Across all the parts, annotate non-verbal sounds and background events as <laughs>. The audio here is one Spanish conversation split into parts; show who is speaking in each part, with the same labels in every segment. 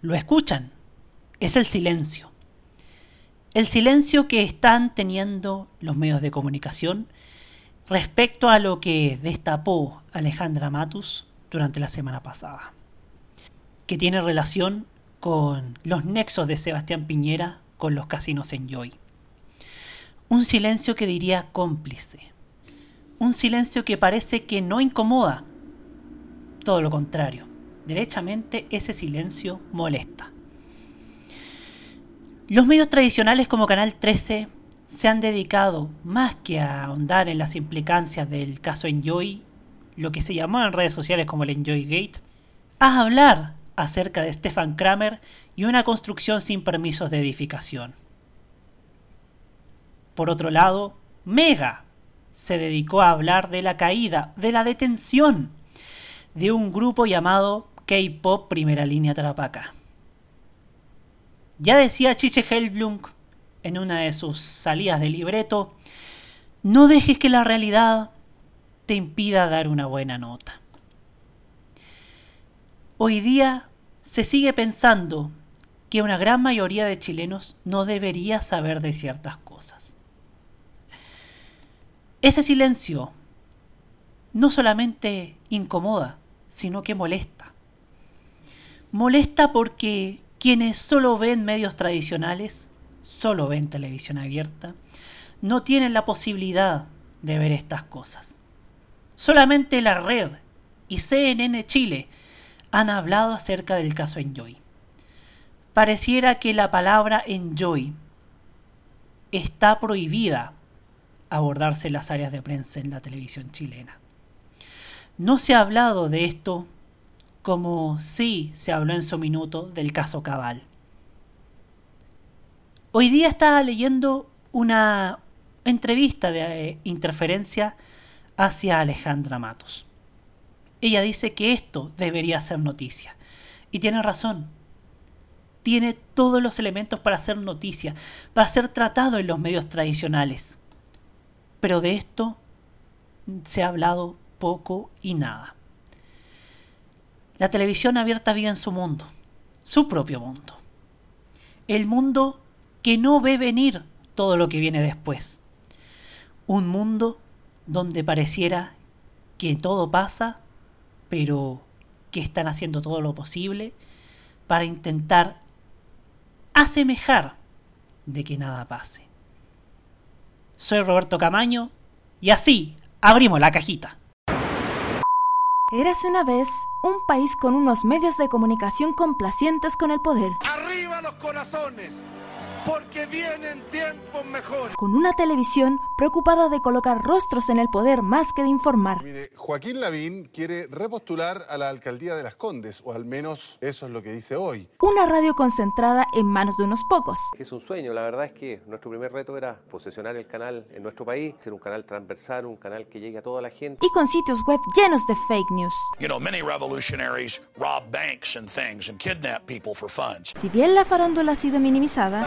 Speaker 1: lo escuchan, es el silencio. El silencio que están teniendo los medios de comunicación respecto a lo que destapó Alejandra Matus durante la semana pasada, que tiene relación con los nexos de Sebastián Piñera con los casinos en Joy. Un silencio que diría cómplice. Un silencio que parece que no incomoda. Todo lo contrario. Derechamente ese silencio molesta. Los medios tradicionales como Canal 13 se han dedicado más que a ahondar en las implicancias del caso Enjoy, lo que se llamó en redes sociales como el Enjoy Gate, a hablar acerca de Stefan Kramer y una construcción sin permisos de edificación. Por otro lado, Mega se dedicó a hablar de la caída, de la detención de un grupo llamado K-Pop Primera Línea Tarapaca. Ya decía Chiche Helblum en una de sus salidas de libreto, no dejes que la realidad te impida dar una buena nota. Hoy día se sigue pensando que una gran mayoría de chilenos no debería saber de ciertas cosas. Ese silencio no solamente incomoda, sino que molesta. Molesta porque quienes solo ven medios tradicionales, solo ven televisión abierta, no tienen la posibilidad de ver estas cosas. Solamente la red y CNN Chile han hablado acerca del caso Enjoy. Pareciera que la palabra Enjoy está prohibida abordarse en las áreas de prensa en la televisión chilena. No se ha hablado de esto como sí se habló en su minuto del caso Cabal. Hoy día estaba leyendo una entrevista de eh, interferencia hacia Alejandra Matos. Ella dice que esto debería ser noticia. Y tiene razón. Tiene todos los elementos para ser noticia, para ser tratado en los medios tradicionales. Pero de esto se ha hablado poco y nada. La televisión abierta vive en su mundo, su propio mundo. El mundo que no ve venir todo lo que viene después. Un mundo donde pareciera que todo pasa, pero que están haciendo todo lo posible para intentar asemejar de que nada pase. Soy Roberto Camaño y así abrimos la cajita.
Speaker 2: Érase una vez un país con unos medios de comunicación complacientes con el poder.
Speaker 3: ¡Arriba los corazones! Porque vienen tiempos mejores.
Speaker 2: Con una televisión preocupada de colocar rostros en el poder más que de informar.
Speaker 4: Mire, Joaquín Lavín quiere repostular a la alcaldía de Las Condes, o al menos eso es lo que dice hoy.
Speaker 2: Una radio concentrada en manos de unos pocos.
Speaker 5: Es un sueño, la verdad es que nuestro primer reto era posesionar el canal en nuestro país, ser un canal transversal, un canal que llegue a toda la gente.
Speaker 2: Y con sitios web llenos de fake news.
Speaker 6: You know, many revolutionaries rob banks and things and kidnap people for funds.
Speaker 2: Si bien la farándula ha sido minimizada,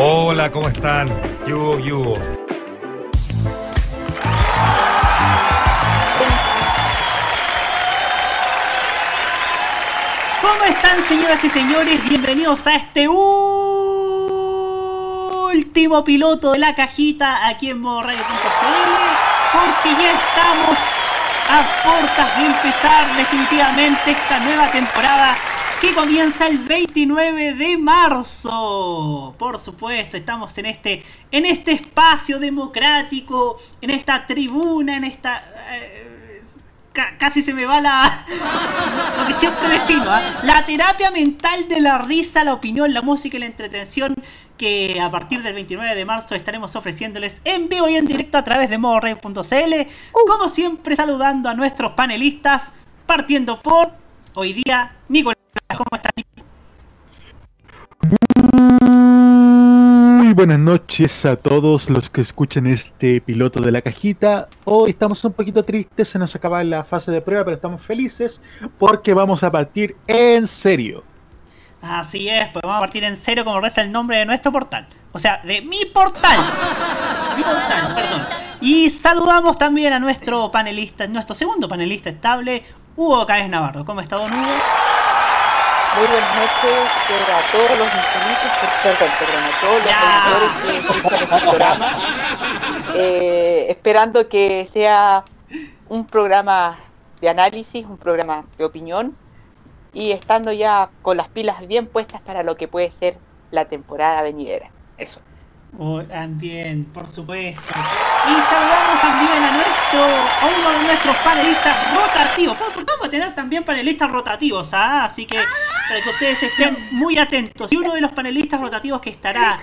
Speaker 7: Hola, ¿cómo están? Yugo, yugo.
Speaker 1: ¿Cómo están, señoras y señores? Bienvenidos a este último piloto de la cajita aquí en modoradio.cl porque ya estamos a puertas de empezar definitivamente esta nueva temporada que comienza el 29 de marzo. Por supuesto, estamos en este en este espacio democrático, en esta tribuna, en esta eh, casi se me va la. <laughs> lo que siempre defino, ¿ah? La terapia mental de la risa, la opinión, la música y la entretención que a partir del 29 de marzo estaremos ofreciéndoles en vivo y en directo a través de modored.cl. Uh. Como siempre, saludando a nuestros panelistas, partiendo por hoy día, Nicolás. ¿Cómo estás,
Speaker 8: muy buenas noches a todos los que escuchan este piloto de la cajita. Hoy estamos un poquito tristes, se nos acaba la fase de prueba, pero estamos felices porque vamos a partir en serio.
Speaker 1: Así es, pues vamos a partir en serio como reza el nombre de nuestro portal. O sea, de mi portal. mi portal, perdón. Y saludamos también a nuestro panelista, nuestro segundo panelista estable, Hugo Cáez Navarro. ¿Cómo está, don Hugo?
Speaker 9: Muy buenas noches a todos los infinitos, perdón, perdón, a todos los que escuchan este programa. Eh, esperando que sea un programa de análisis, un programa de opinión y estando ya con las pilas bien puestas para lo que puede ser la temporada venidera. Eso.
Speaker 1: Oh, también, por supuesto. Y saludamos también a nuestro, a uno de nuestros panelistas rotativos. Vamos a tener también panelistas rotativos, ¿ah? así que para que ustedes estén muy atentos. Y uno de los panelistas rotativos que estará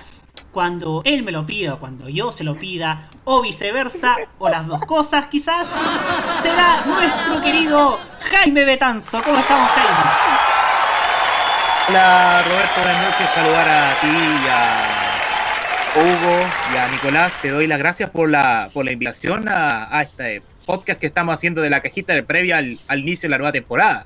Speaker 1: cuando él me lo pida, cuando yo se lo pida, o viceversa, o las dos cosas quizás, será nuestro querido Jaime Betanzo. ¿Cómo estamos, Jaime?
Speaker 10: Hola Roberto, buenas noches. Saludar a ti y a Hugo y a Nicolás, te doy las gracias por la, por la invitación a, este podcast que estamos haciendo de la cajita de previa al, inicio de la nueva temporada.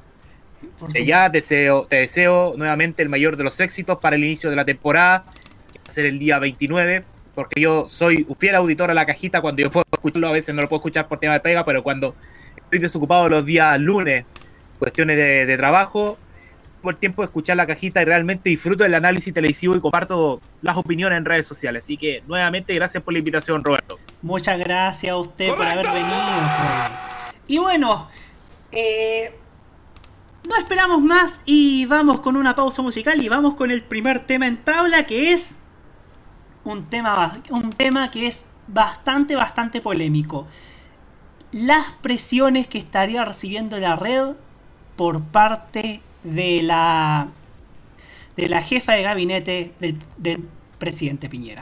Speaker 10: De ya deseo, te deseo nuevamente el mayor de los éxitos para el inicio de la temporada, que va a ser el día 29, porque yo soy un fiel auditor a la cajita cuando yo puedo escucharlo, a veces no lo puedo escuchar por tema de pega, pero cuando estoy desocupado los días lunes, cuestiones de, de trabajo, por tiempo de escuchar la cajita y realmente disfruto del análisis televisivo y comparto las opiniones en redes sociales. Así que nuevamente gracias por la invitación, Roberto.
Speaker 1: Muchas gracias a usted por haber venido. Y bueno, eh, no esperamos más y vamos con una pausa musical y vamos con el primer tema en tabla que es un tema, un tema que es bastante, bastante polémico. Las presiones que estaría recibiendo la red por parte de la, de la jefa de gabinete del, del presidente Piñera.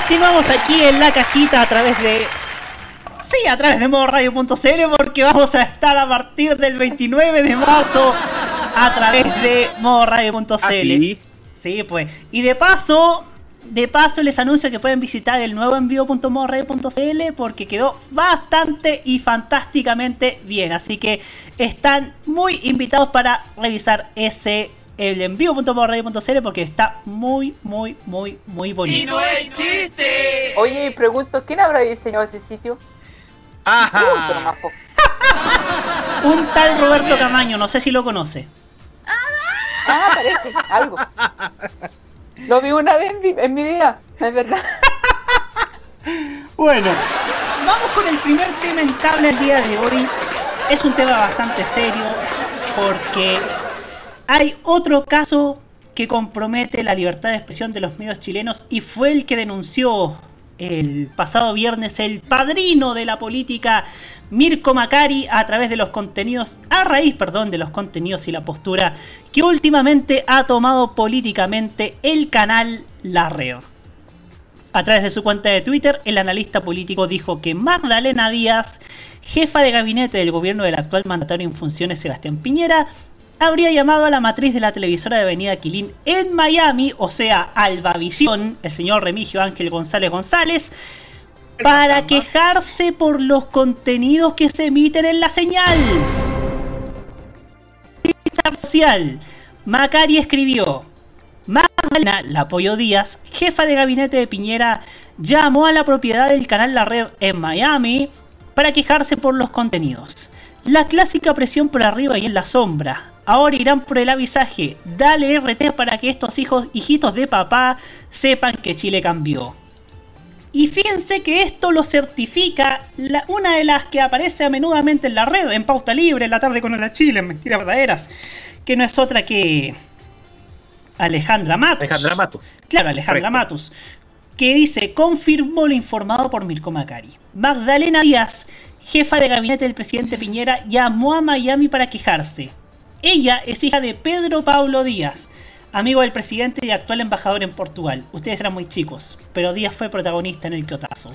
Speaker 1: Continuamos aquí en la cajita a través de. Sí, a través de modoradio.cl porque vamos a estar a partir del 29 de marzo a través de modoradio.cl.
Speaker 10: ¿Ah, sí?
Speaker 1: Sí, pues. Y de paso, de paso les anuncio que pueden visitar el nuevo envío.modoradio.cl porque quedó bastante y fantásticamente bien. Así que están muy invitados para revisar ese el envío.modoradio.cl porque está muy, muy, muy, muy bonito.
Speaker 9: chiste! Oye, y pregunto, ¿quién habrá diseñado ese sitio?
Speaker 10: Ajá. <laughs>
Speaker 1: Un tal Roberto Camaño, no sé si lo conoce.
Speaker 9: Ah, parece, algo. Lo vi una vez en mi, en mi vida, es verdad. <laughs>
Speaker 1: Bueno, vamos con el primer tema entrable el día de hoy. Es un tema bastante serio porque hay otro caso que compromete la libertad de expresión de los medios chilenos y fue el que denunció el pasado viernes el padrino de la política Mirko Macari a través de los contenidos, a raíz, perdón, de los contenidos y la postura que últimamente ha tomado políticamente el canal La Red. A través de su cuenta de Twitter, el analista político dijo que Magdalena Díaz, jefa de gabinete del gobierno del actual mandatario en funciones Sebastián Piñera, habría llamado a la matriz de la televisora de Avenida Quilín en Miami, o sea, Albavisión, el señor Remigio Ángel González González, para quejarse por los contenidos que se emiten en la señal. Social. Macari escribió. Magdalena, la apoyó Díaz, jefa de gabinete de Piñera, llamó a la propiedad del canal La Red en Miami para quejarse por los contenidos. La clásica presión por arriba y en la sombra. Ahora irán por el avisaje. Dale RT para que estos hijos, hijitos de papá sepan que Chile cambió. Y fíjense que esto lo certifica la- una de las que aparece a menudamente en la red, en pauta libre, en la tarde con la Chile, en Mentiras Verdaderas, que no es otra que Alejandra Matos.
Speaker 10: Alejandra Matos.
Speaker 1: Claro, Alejandra
Speaker 10: Correcto.
Speaker 1: Matus. Que dice, confirmó lo informado por Mirko Macari. Magdalena Díaz, jefa de gabinete del presidente Piñera, llamó a Miami para quejarse. Ella es hija de Pedro Pablo Díaz, amigo del presidente y actual embajador en Portugal. Ustedes eran muy chicos, pero Díaz fue protagonista en el Kiotazo.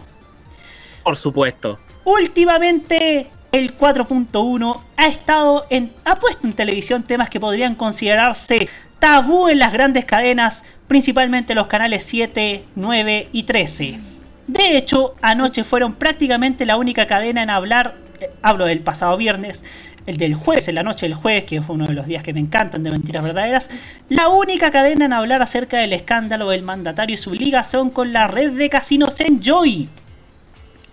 Speaker 10: Por supuesto.
Speaker 1: Últimamente, el 4.1 ha estado en, ha puesto en televisión temas que podrían considerarse tabú en las grandes cadenas, principalmente los canales 7, 9 y 13. De hecho, anoche fueron prácticamente la única cadena en hablar, eh, hablo del pasado viernes, el del jueves, en la noche del jueves, que fue uno de los días que me encantan de mentiras verdaderas, la única cadena en hablar acerca del escándalo del mandatario y su ligación con la red de casinos Enjoy.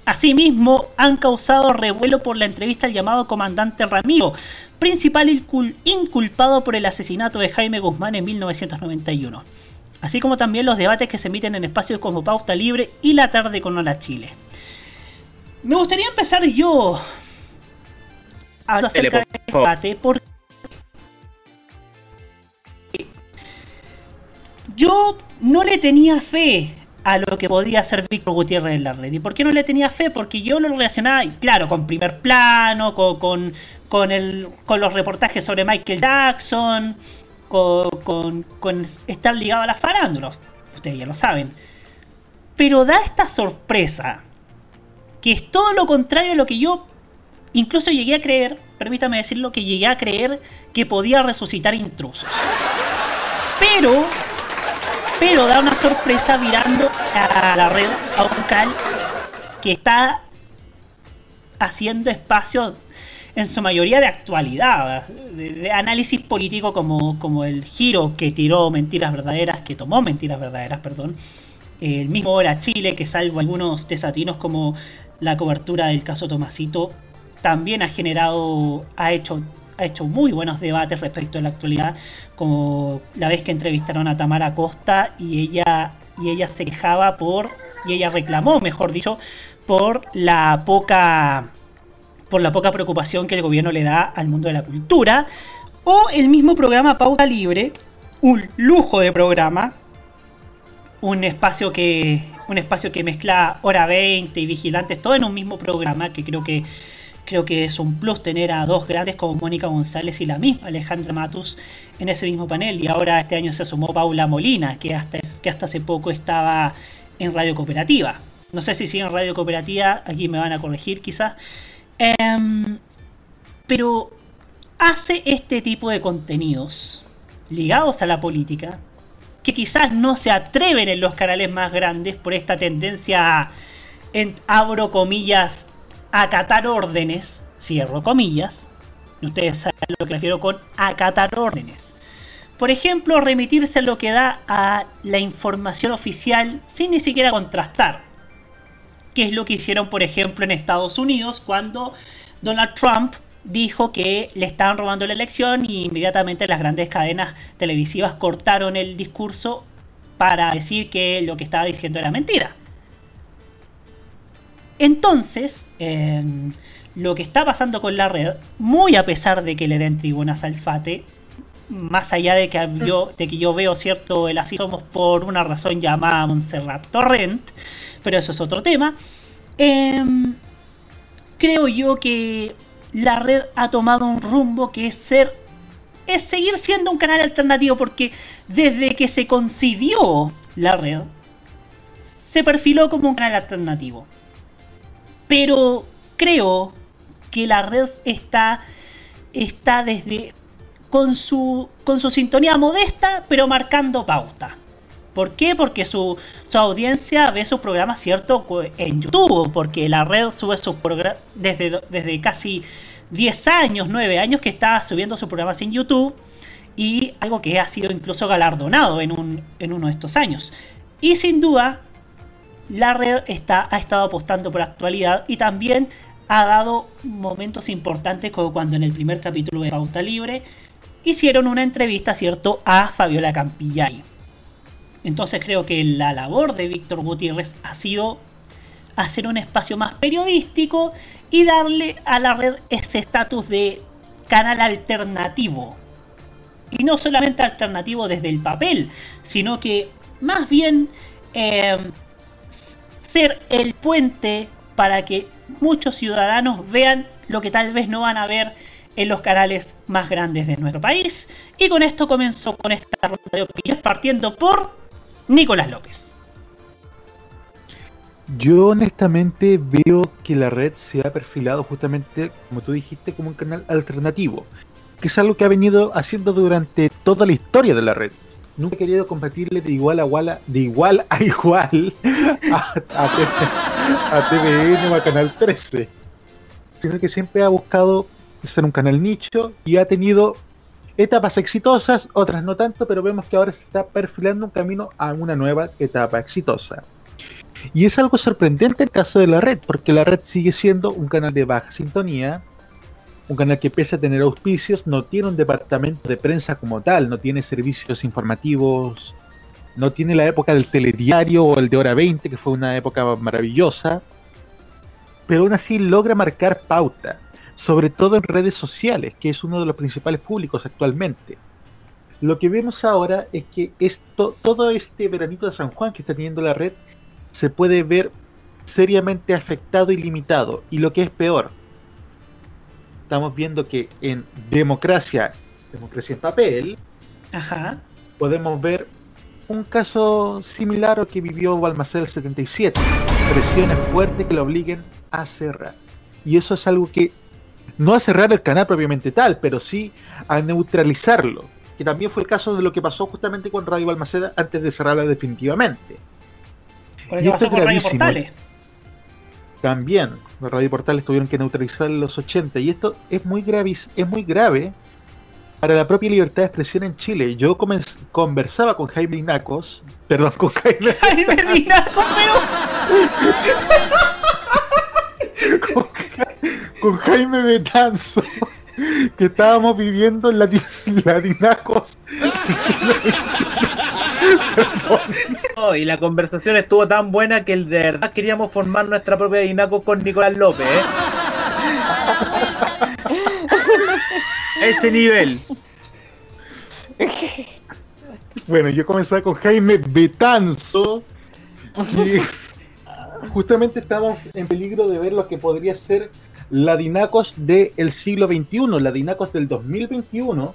Speaker 1: Asimismo, han causado revuelo por la entrevista al llamado comandante Ramiro, principal incul- inculpado por el asesinato de Jaime Guzmán en 1991. Así como también los debates que se emiten en espacios como Pauta Libre y La Tarde con Hola Chile. Me gustaría empezar yo hablando
Speaker 10: Dele,
Speaker 1: acerca
Speaker 10: por
Speaker 1: de este
Speaker 10: favor.
Speaker 1: debate porque yo no le tenía fe a lo que podía hacer Víctor Gutiérrez en la red. ¿Y por qué no le tenía fe? Porque yo lo relacionaba, y claro, con primer plano, con, con, con el, con los reportajes sobre Michael Jackson, con, con, con estar ligado a las farándulas. Ustedes ya lo saben. Pero da esta sorpresa, que es todo lo contrario a lo que yo incluso llegué a creer, permítame decirlo, que llegué a creer que podía resucitar intrusos. Pero pero da una sorpresa mirando a la red, a un que está haciendo espacio en su mayoría de actualidad, de, de análisis político como, como el giro que tiró Mentiras Verdaderas, que tomó Mentiras Verdaderas, perdón, el mismo Hora Chile, que salvo algunos desatinos como la cobertura del caso Tomasito, también ha generado, ha hecho, ha hecho muy buenos debates respecto a la actualidad, como la vez que entrevistaron a Tamara Costa y ella, y ella se quejaba por, y ella reclamó, mejor dicho, por la poca por la poca preocupación que el gobierno le da al mundo de la cultura, o el mismo programa Pauta Libre, un lujo de programa, un espacio que un espacio que mezcla hora 20 y vigilantes todo en un mismo programa que creo que creo que es un plus tener a dos grandes como Mónica González y la misma Alejandra Matus en ese mismo panel. Y ahora este año se sumó Paula Molina, que hasta, que hasta hace poco estaba en Radio Cooperativa. No sé si sigue en Radio Cooperativa, aquí me van a corregir quizás. Em, pero hace este tipo de contenidos ligados a la política que quizás no se atreven en los canales más grandes por esta tendencia, en, abro comillas, acatar órdenes, cierro comillas. Ustedes saben lo que refiero con acatar órdenes. Por ejemplo, remitirse a lo que da a la información oficial sin ni siquiera contrastar. Que es lo que hicieron, por ejemplo, en Estados Unidos cuando Donald Trump dijo que le estaban robando la elección y inmediatamente las grandes cadenas televisivas cortaron el discurso para decir que lo que estaba diciendo era mentira. Entonces, em, lo que está pasando con la red, muy a pesar de que le den tribunas al FATE, más allá de que yo, de que yo veo cierto el así somos por una razón llamada Montserrat Torrent, pero eso es otro tema, em, creo yo que la red ha tomado un rumbo que es ser es seguir siendo un canal alternativo porque desde que se concibió la red se perfiló como un canal alternativo. Pero creo que la red está está desde con su con su sintonía modesta, pero marcando pauta. ¿Por qué? Porque su, audiencia ve sus programas, ¿cierto? En YouTube, porque la red sube sus programas desde, desde casi 10 años, 9 años que está subiendo sus programas en YouTube y algo que ha sido incluso galardonado en, un, en uno de estos años. Y sin duda, la red ha estado apostando por actualidad y también ha dado momentos importantes como cuando en el primer capítulo de Pauta Libre hicieron una entrevista, ¿cierto?, a Fabiola Campillay. Entonces creo que la labor de Víctor Gutiérrez ha sido hacer un espacio más periodístico y darle a la red ese estatus de canal alternativo. Y no solamente alternativo desde el papel, sino que más bien em, ser el puente para que muchos ciudadanos vean lo que tal vez no van a ver en los canales más grandes de nuestro país. Y con esto comenzó con esta ronda de opiniones partiendo por Nicolás López.
Speaker 8: Yo honestamente veo que la red se ha perfilado justamente, como tú dijiste, como un canal alternativo, que es algo que ha venido haciendo durante toda la historia de la red. Nunca he querido competirle de igual a igual de igual a <laughs> igual a, a, TVN o a Canal 13, sino que siempre ha buscado ser un canal nicho y ha tenido etapas exitosas, otras no tanto, pero vemos que ahora se está perfilando un camino a una nueva etapa exitosa. Y es algo sorprendente el caso de la red, porque la red sigue siendo un canal de baja sintonía, un canal que pese a tener auspicios, no tiene un departamento de prensa como tal, no tiene servicios informativos, no tiene la época del telediario o el de hora 20, que fue una época maravillosa, pero aún así logra marcar pauta sobre todo en redes sociales, que es uno de los principales públicos actualmente. Lo que vemos ahora es que esto, todo este veranito de San Juan que está teniendo la red se puede ver seriamente afectado y limitado. Y lo que es peor, estamos viendo que en democracia, democracia en papel, podemos ver un caso similar al que vivió Balmaceda el 77. Presiones fuertes que lo obliguen a cerrar. Y eso es algo que no a cerrar el canal propiamente tal, pero sí a neutralizarlo, que también fue el caso de lo que pasó justamente con Radio Balmaceda antes de cerrarla definitivamente.
Speaker 1: y pasó con Radio Portales.
Speaker 8: También, Radio Portales tuvieron que neutralizar en los 80 y esto es muy grave, es muy grave para la propia libertad de expresión en Chile. Yo conversaba con Jaime Dinacos, perdón, con Jaime, <laughs> Jaime Dinacos, pero con Jaime Betanzo, que estábamos viviendo en la, Dinacos. <laughs>
Speaker 10: y la conversación estuvo tan buena que de verdad queríamos formar nuestra propia Dinacos con Nicolás López. ¿eh? <laughs> Ese nivel.
Speaker 8: Bueno, yo comencé con Jaime Betanzo. Y justamente estamos en peligro de ver lo que podría ser la Dinacos del siglo XXI, la Dinacos del 2021,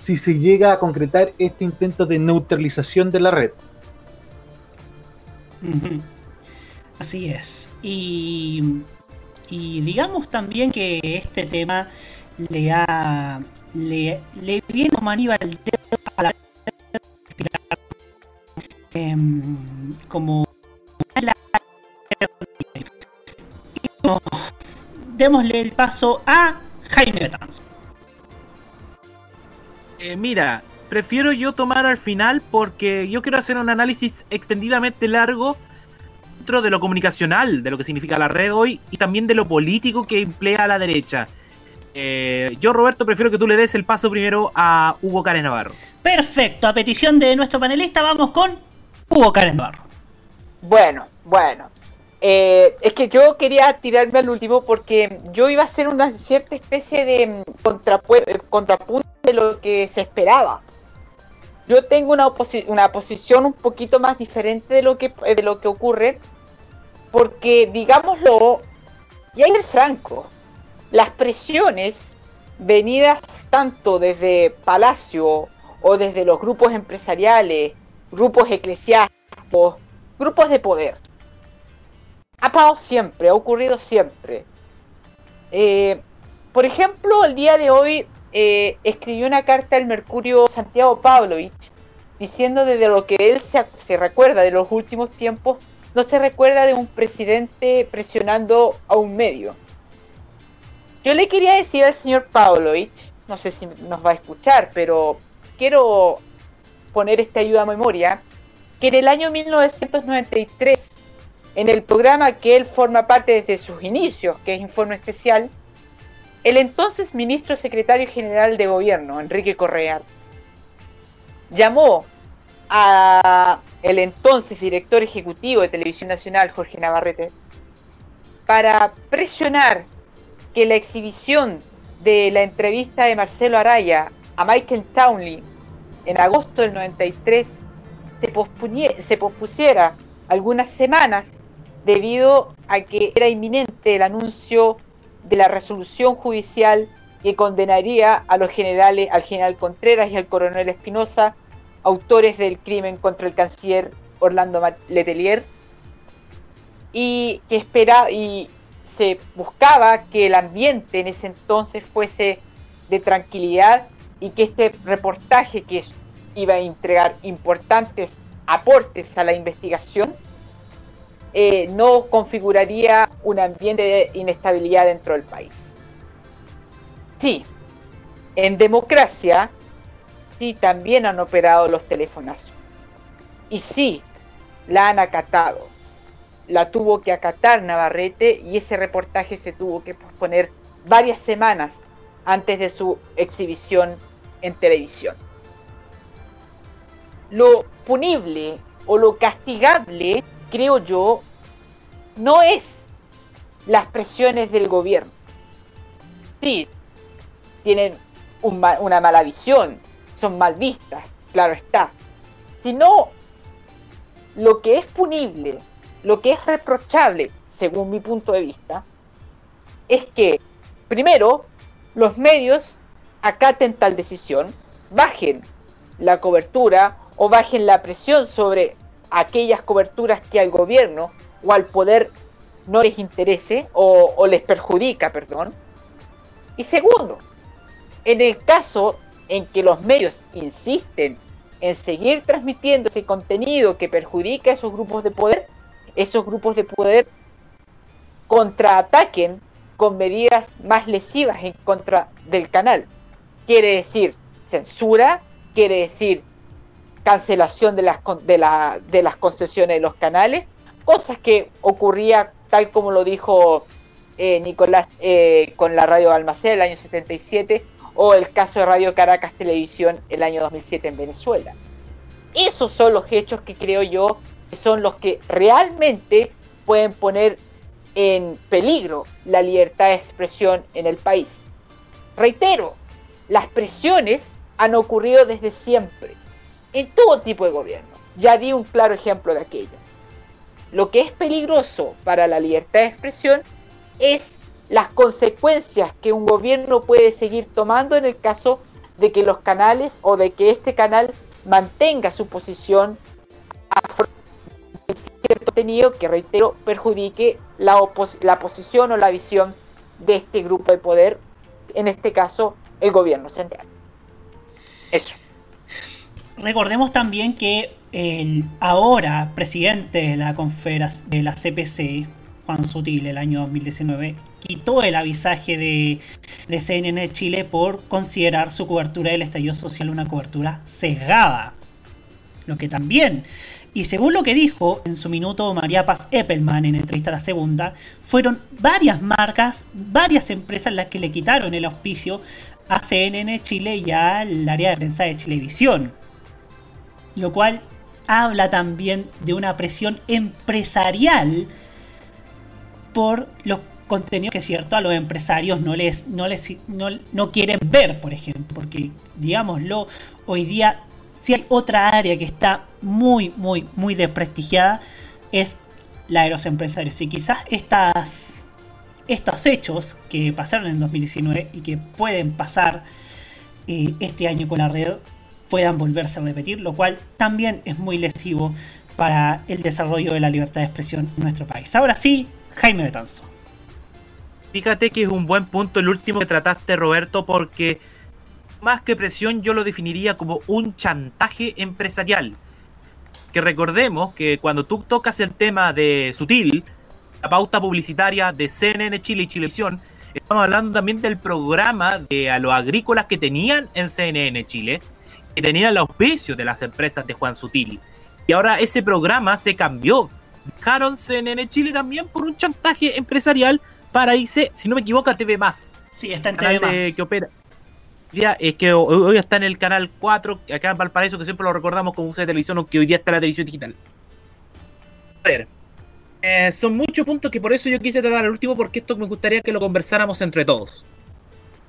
Speaker 8: si se llega a concretar este intento de neutralización de la red.
Speaker 1: Así es. Y, digamos también que este tema le ha le, le viene anillo al dedo a la em, como démosle el paso a Jaime Betanzo.
Speaker 10: Eh, mira, prefiero yo tomar al final porque yo quiero hacer un análisis extendidamente largo dentro de lo comunicacional, de lo que significa la red hoy y también de lo político que emplea la derecha. Eh, yo, Roberto, prefiero que tú le des el paso primero a Hugo Cárez Navarro.
Speaker 1: Perfecto, a petición de nuestro panelista vamos con Hugo Cárez Navarro.
Speaker 9: Bueno, bueno. Eh, es que yo quería tirarme al último porque yo iba a hacer una cierta especie de mm, eh, contrapunto de lo que se esperaba. Yo tengo una, una posición un poquito más diferente de lo que, de lo que ocurre porque, digámoslo, y hay el franco, las presiones venidas tanto desde Palacio o desde los grupos empresariales, grupos eclesiásticos, grupos de poder. Ha pasado siempre, ha ocurrido siempre. Eh, por ejemplo, el día de hoy eh, escribió una carta al Mercurio Santiago Pavlovich diciendo desde lo que él se, se recuerda de los últimos tiempos, no se recuerda de un presidente presionando a un medio. Yo le quería decir al señor Pavlovich, no sé si nos va a escuchar, pero quiero poner esta ayuda a memoria, que en el año 1993, en el programa que él forma parte desde sus inicios, que es Informe Especial, el entonces ministro secretario general de gobierno, Enrique Correa, llamó a el entonces director ejecutivo de Televisión Nacional, Jorge Navarrete, para presionar que la exhibición de la entrevista de Marcelo Araya a Michael Townley en agosto del 93 se, se pospusiera algunas semanas debido a que era inminente el anuncio de la resolución judicial que condenaría a los generales, al general Contreras y al coronel Espinosa, autores del crimen contra el canciller Orlando Letelier, y que espera y se buscaba que el ambiente en ese entonces fuese de tranquilidad y que este reportaje que iba a entregar importantes aportes a la investigación eh, no configuraría un ambiente de inestabilidad dentro del país. Sí, en democracia sí también han operado los teléfonos y sí la han acatado la tuvo que acatar Navarrete y ese reportaje se tuvo que posponer varias semanas antes de su exhibición en televisión. Lo punible o lo castigable, creo yo, no es las presiones del gobierno. Sí, tienen una mala visión, son mal vistas, claro está. Sino lo que es punible lo que es reprochable, según mi punto de vista, es que, primero, los medios acaten tal decisión, bajen la cobertura o bajen la presión sobre aquellas coberturas que al gobierno o al poder no les interese o, les perjudica, perdón. Y segundo, en el caso en que los medios insisten en seguir transmitiendo ese contenido que perjudica a esos grupos de poder, esos grupos de poder contraataquen con medidas más lesivas en contra del canal. Quiere decir censura, quiere decir cancelación de las, de, de las concesiones de los canales, cosas que ocurría tal como lo dijo eh, Nicolás eh, con la radio Almacén el año 77 o el caso de Radio Caracas Televisión el año 2007 en Venezuela. Esos son los hechos que creo yo son los que realmente pueden poner en peligro la libertad de expresión en el país. Reitero, las presiones han ocurrido desde siempre, en todo tipo de gobierno. Ya di un claro ejemplo de aquello. Lo que es peligroso para la libertad de expresión es las consecuencias que un gobierno puede seguir tomando en el caso de que los canales o de que este canal mantenga su posición a cierto contenido que, reitero, perjudique la, la posición o la visión de este grupo de poder, en este caso el gobierno central. Eso.
Speaker 1: Recordemos también que el ahora presidente de la, de la CPC, Juan Sutil, el año 2019, quitó el avisaje de, de CNN Chile por considerar su cobertura del estallido social una cobertura sesgada. Lo que también y según lo que dijo en su minuto María Paz Eppelman en entrevista a la segunda, fueron varias marcas, varias empresas las que le quitaron el auspicio a CNN Chile y al área de prensa de Chilevisión. Lo cual habla también de una presión empresarial por los contenidos que cierto a los empresarios no les no les no quieren ver por ejemplo porque digámoslo hoy día si hay otra área que está muy, muy, muy desprestigiada, es la de los empresarios. Y quizás estas, estos hechos que pasaron en 2019 y que pueden pasar eh, este año con la red puedan volverse a repetir, lo cual también es muy lesivo para el desarrollo de la libertad de expresión en nuestro país. Ahora sí, Jaime Betanzo.
Speaker 10: Fíjate que es un buen punto el último que trataste, Roberto, porque más que presión yo lo definiría como un chantaje empresarial. Que recordemos que cuando tú tocas el tema de Sutil, la pauta publicitaria de CNN Chile y Chilevisión, estamos hablando también del programa de a los agrícolas que tenían en CNN Chile, que tenían el auspicio de las empresas de Juan Sutil. Y ahora ese programa se cambió. Dejaron CNN Chile también por un chantaje empresarial para irse, si no me equivoco, a TV Más.
Speaker 1: Sí, está en TV
Speaker 10: que opera día es que hoy está en el canal 4, acá en Valparaíso, que siempre lo recordamos como usa de televisión, aunque hoy día está en la televisión digital. A ver, eh, son muchos puntos que por eso yo quise tratar al último, porque esto me gustaría que lo conversáramos entre todos.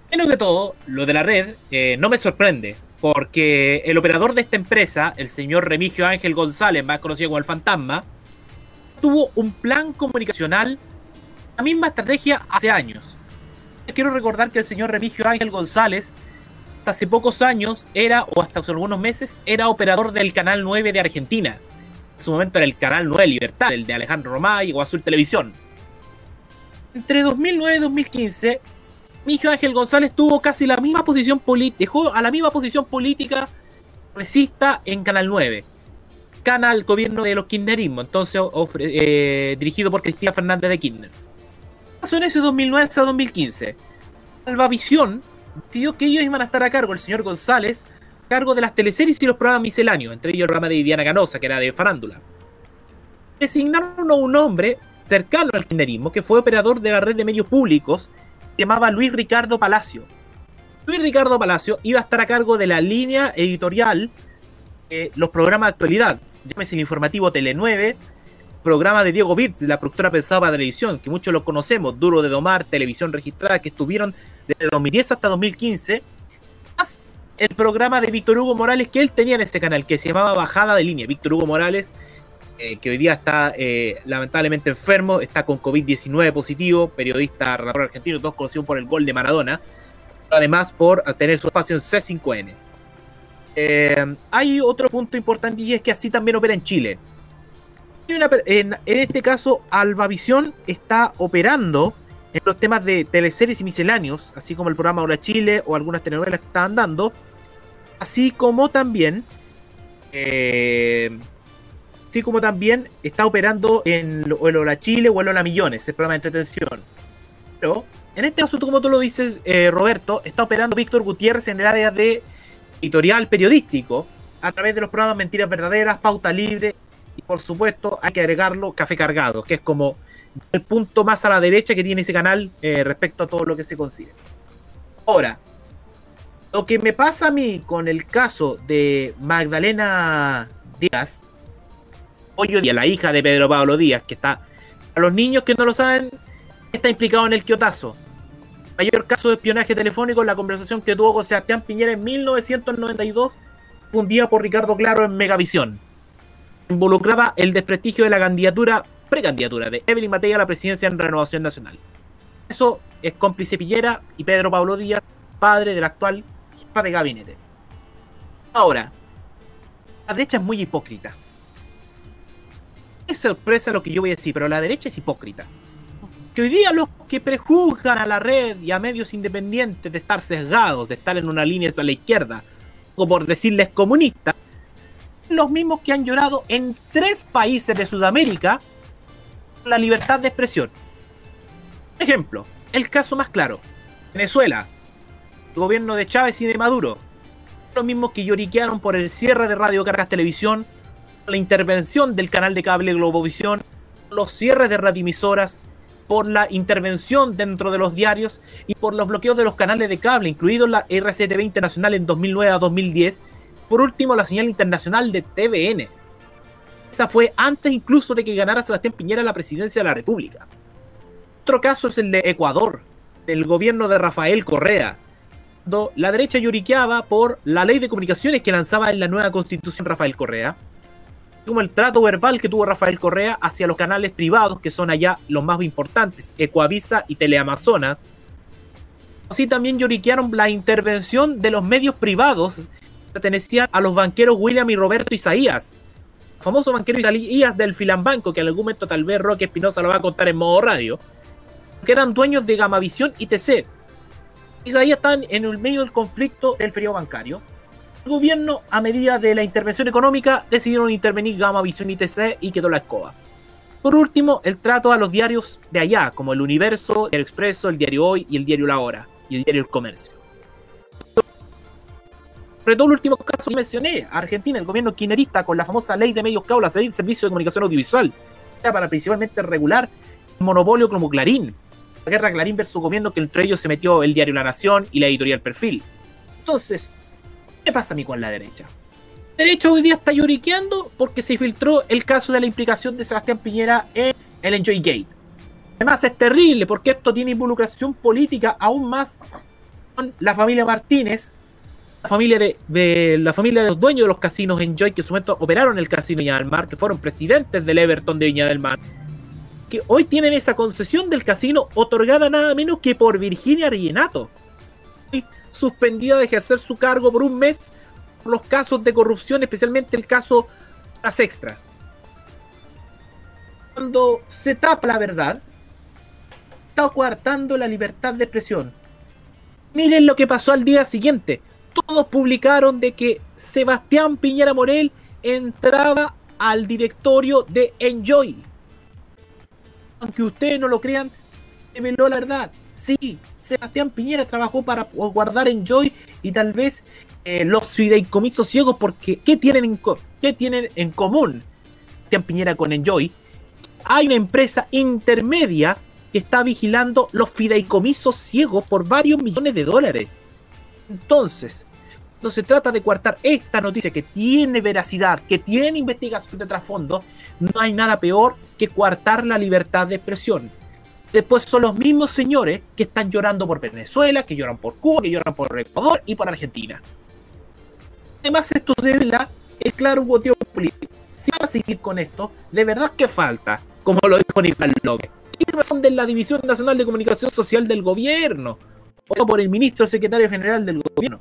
Speaker 10: Menos de todo, lo de la red eh, no me sorprende, porque el operador de esta empresa, el señor Remigio Ángel González, más conocido como el Fantasma, tuvo un plan comunicacional, la misma estrategia hace años. Quiero recordar que el señor Remigio Ángel González hasta hace pocos años era, o hasta hace algunos meses, era operador del Canal 9 de Argentina. En su momento era el Canal 9 Libertad, el de Alejandro Romay o Azul Televisión. Entre 2009 y 2015, Miguel Ángel González tuvo casi la misma posición política, dejó a la misma posición política resista en Canal 9. Canal gobierno de los kirchnerismo, entonces eh, dirigido por Cristina Fernández de Kirchner. Pasó en ese 2009 hasta 2015. Visión decidió que ellos iban a estar a cargo, el señor González, a cargo de las teleseries y los programas misceláneos, entre ellos el programa de Viviana Canosa, que era de farándula. Designaron a un hombre cercano al kirchnerismo, que fue operador de la red de medios públicos, llamaba Luis Ricardo Palacio. Luis Ricardo Palacio iba a estar a cargo de la línea editorial de los programas de actualidad, llámese el informativo Tele 9, programa de Diego Birz, la productora pensada para televisión, que muchos lo conocemos, Duro de Domar, Televisión Registrada, que estuvieron desde 2010 hasta 2015, más el programa de Víctor Hugo Morales que él tenía en este canal, que se llamaba Bajada de Línea. Víctor Hugo Morales, eh, que hoy día está eh, lamentablemente enfermo, está con COVID-19 positivo, periodista, relator argentino, todos conocidos por el gol de Maradona, además por tener su espacio en C5N. Eh, hay otro punto importante y es que así también opera en Chile en, este caso, Albavisión está operando en los temas de teleseries y misceláneos, así como el programa Hola Chile o algunas telenovelas que estaban dando, así como también, así como también está operando en el Hola Chile o el Hola Millones, el programa de entretención. Pero en este caso, como tú lo dices, eh, Roberto, está operando Víctor Gutiérrez en el área de editorial periodístico a través de los programas Mentiras Verdaderas, Pauta Libre y por supuesto, hay que agregarlo Café Cargado, que es como el punto más a la derecha que tiene ese canal eh, respecto a todo lo que se consigue. Ahora, lo que me pasa a mí con el caso de Magdalena Díaz, hoy día la hija de Pedro Pablo Díaz, que está, a los niños que no lo saben, está implicado en el Quiotazo. Mayor caso de espionaje telefónico, la conversación que tuvo con Sebastián Piñera en 1992, fundida por Ricardo Claro en Megavisión involucraba el desprestigio de la candidatura, precandidatura de Evelyn Matei a la presidencia en Renovación Nacional. Eso es cómplice Pillera y Pedro Pablo Díaz, padre del actual jefa de gabinete. Ahora, la derecha es muy hipócrita. Es sorpresa lo que yo voy a decir, pero la derecha es hipócrita. Que hoy día los que prejuzgan a la red y a medios independientes de estar sesgados, de estar en una línea hacia la izquierda, o por decirles comunistas, los mismos que han llorado en tres países de Sudamérica la libertad de expresión. Ejemplo, el caso más claro, Venezuela, el gobierno de Chávez y de Maduro, los mismos que lloriquearon por el cierre de Radio Cargas Televisión, la intervención del canal de cable Globovisión, los cierres de radioemisoras, por la intervención dentro de los diarios y por los bloqueos de los canales de cable, incluido la RCTV Internacional en 2009 a 2010. Por último, la señal internacional de TVN. Esa fue antes incluso de que ganara Sebastián Piñera la presidencia de la República. Otro caso es el de Ecuador, el gobierno de Rafael Correa. La derecha lloriqueaba por la ley de comunicaciones que lanzaba en la nueva constitución Rafael Correa como el trato verbal que tuvo Rafael Correa hacia los canales privados, que son allá los más importantes, Ecoavisa y Teleamazonas. Así también lloriquearon la intervención de los medios privados que pertenecían a los banqueros William y Roberto Isaías. El famoso banquero Isaías del Filambanco, que en algún momento tal vez Roque Espinosa lo va a contar en modo radio, que eran dueños de Gamavisión y TC. Isaías están en el medio del conflicto del feriado bancario el gobierno, a medida de la intervención económica, decidieron intervenir Gama, Visión y TC y quedó la escoba. Por último, el trato a los diarios de allá, como el Universo, el Expreso, el Diario Hoy y el Diario La Hora, y el Diario El Comercio. Sobre todo el último caso que mencioné, Argentina, el gobierno kirchnerista con la famosa ley de medios cable, la ley de servicio de comunicación audiovisual, para principalmente regular el monopolio como Clarín. La guerra Clarín versus gobierno que entre ellos se metió el diario La Nación y la editorial Perfil. Entonces, ¿Qué pasa mí con la derecha? La derecha hoy día está lloriqueando porque se filtró el caso de la implicación de Sebastián Piñera en el Enjoy Gate. Además es terrible porque esto tiene involucración política aún más con la familia Martínez, la familia de, la familia de los dueños de los casinos Enjoy que en su momento operaron el casino Viña del Mar, que fueron presidentes del Everton de Viña del Mar, que hoy tienen esa concesión del casino otorgada nada menos que por Virginia Rellenato suspendida de ejercer su cargo por un mes por los casos de corrupción, especialmente el caso Las Extra. Cuando se tapa la verdad, está coartando la libertad de expresión. Miren lo que pasó al día siguiente. Todos publicaron de que Sebastián Piñera Morel entraba al directorio de Enjoy. Aunque ustedes no lo crean, se veló la verdad. Sí, Sebastián Piñera trabajó para guardar Enjoy y tal vez eh, los fideicomisos ciegos, porque ¿qué tienen, en ¿qué tienen en común Sebastián Piñera con Enjoy? Hay una empresa intermedia que está vigilando los fideicomisos ciegos por varios millones de dólares. Entonces, no se trata de coartar esta noticia que tiene veracidad, que tiene investigación de trasfondo, no hay nada peor que coartar la libertad de expresión después son los mismos señores que están llorando por Venezuela, que lloran por Cuba, que lloran por Ecuador y por Argentina. Además, esto se vela el claro motivo político. Si van a seguir con esto, de verdad que falta, como lo dijo Nicolás López. ¿Qué razón de la División Nacional de Comunicación Social del gobierno? O por el ministro secretario general del gobierno.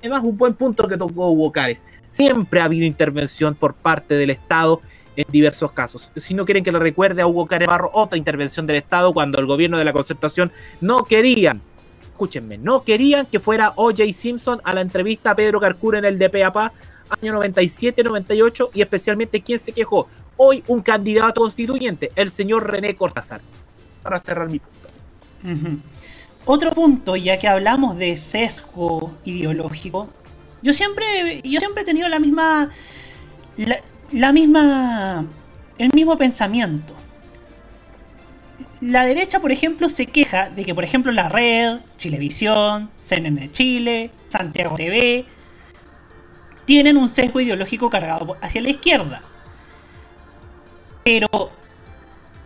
Speaker 10: Además, un buen punto que tocó Hugo Cárez. Siempre ha habido intervención por parte del Estado en diversos casos. Si no quieren que le recuerde a Hugo Carebarro otra intervención del Estado cuando el gobierno de la concertación no querían, escúchenme, no querían que fuera O.J. Simpson a la entrevista a Pedro Carcura en el DPAPA año 97-98 y especialmente quien se quejó. Hoy un candidato constituyente, el señor René Cortázar. Para cerrar mi punto.
Speaker 1: Otro punto, ya que hablamos de sesgo ideológico, yo siempre, yo siempre he tenido la misma, misma, el mismo pensamiento. La derecha, por ejemplo, se queja de que, por ejemplo, la red, Chilevisión, CNN Chile, Santiago TV, tienen un sesgo ideológico cargado hacia la izquierda. Pero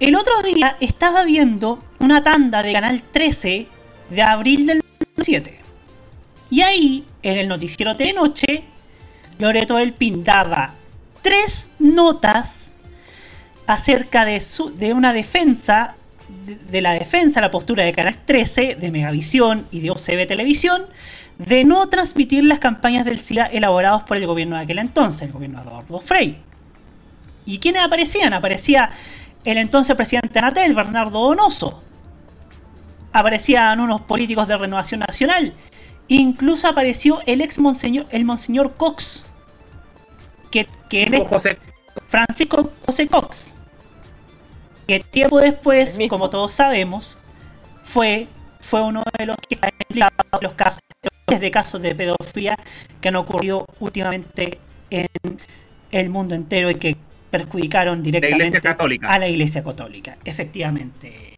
Speaker 1: el otro día estaba viendo una tanda de Canal 13 de abril del 7. Y ahí, en el noticiero de noche, Loreto El pintaba tres notas acerca de, su, de una defensa de, la defensa, la postura de Canal 13, de Megavisión y de OCB Televisión, de no transmitir las campañas del SIDA elaborados por el gobierno de aquel entonces, el gobierno de Eduardo Frei. ¿Y quiénes aparecían? Aparecía el entonces presidente Anatel, Bernardo Donoso. Aparecían unos políticos de Renovación Nacional. Incluso apareció el ex monseñor, el monseñor Cox. Que, que en este-
Speaker 10: José.
Speaker 1: Francisco José Cox. Que tiempo después, como todos sabemos, fue, fue uno de los que está implicado en los casos de casos de pedofilia que han ocurrido últimamente en el mundo entero y que perjudicaron directamente a la Iglesia Católica. Efectivamente.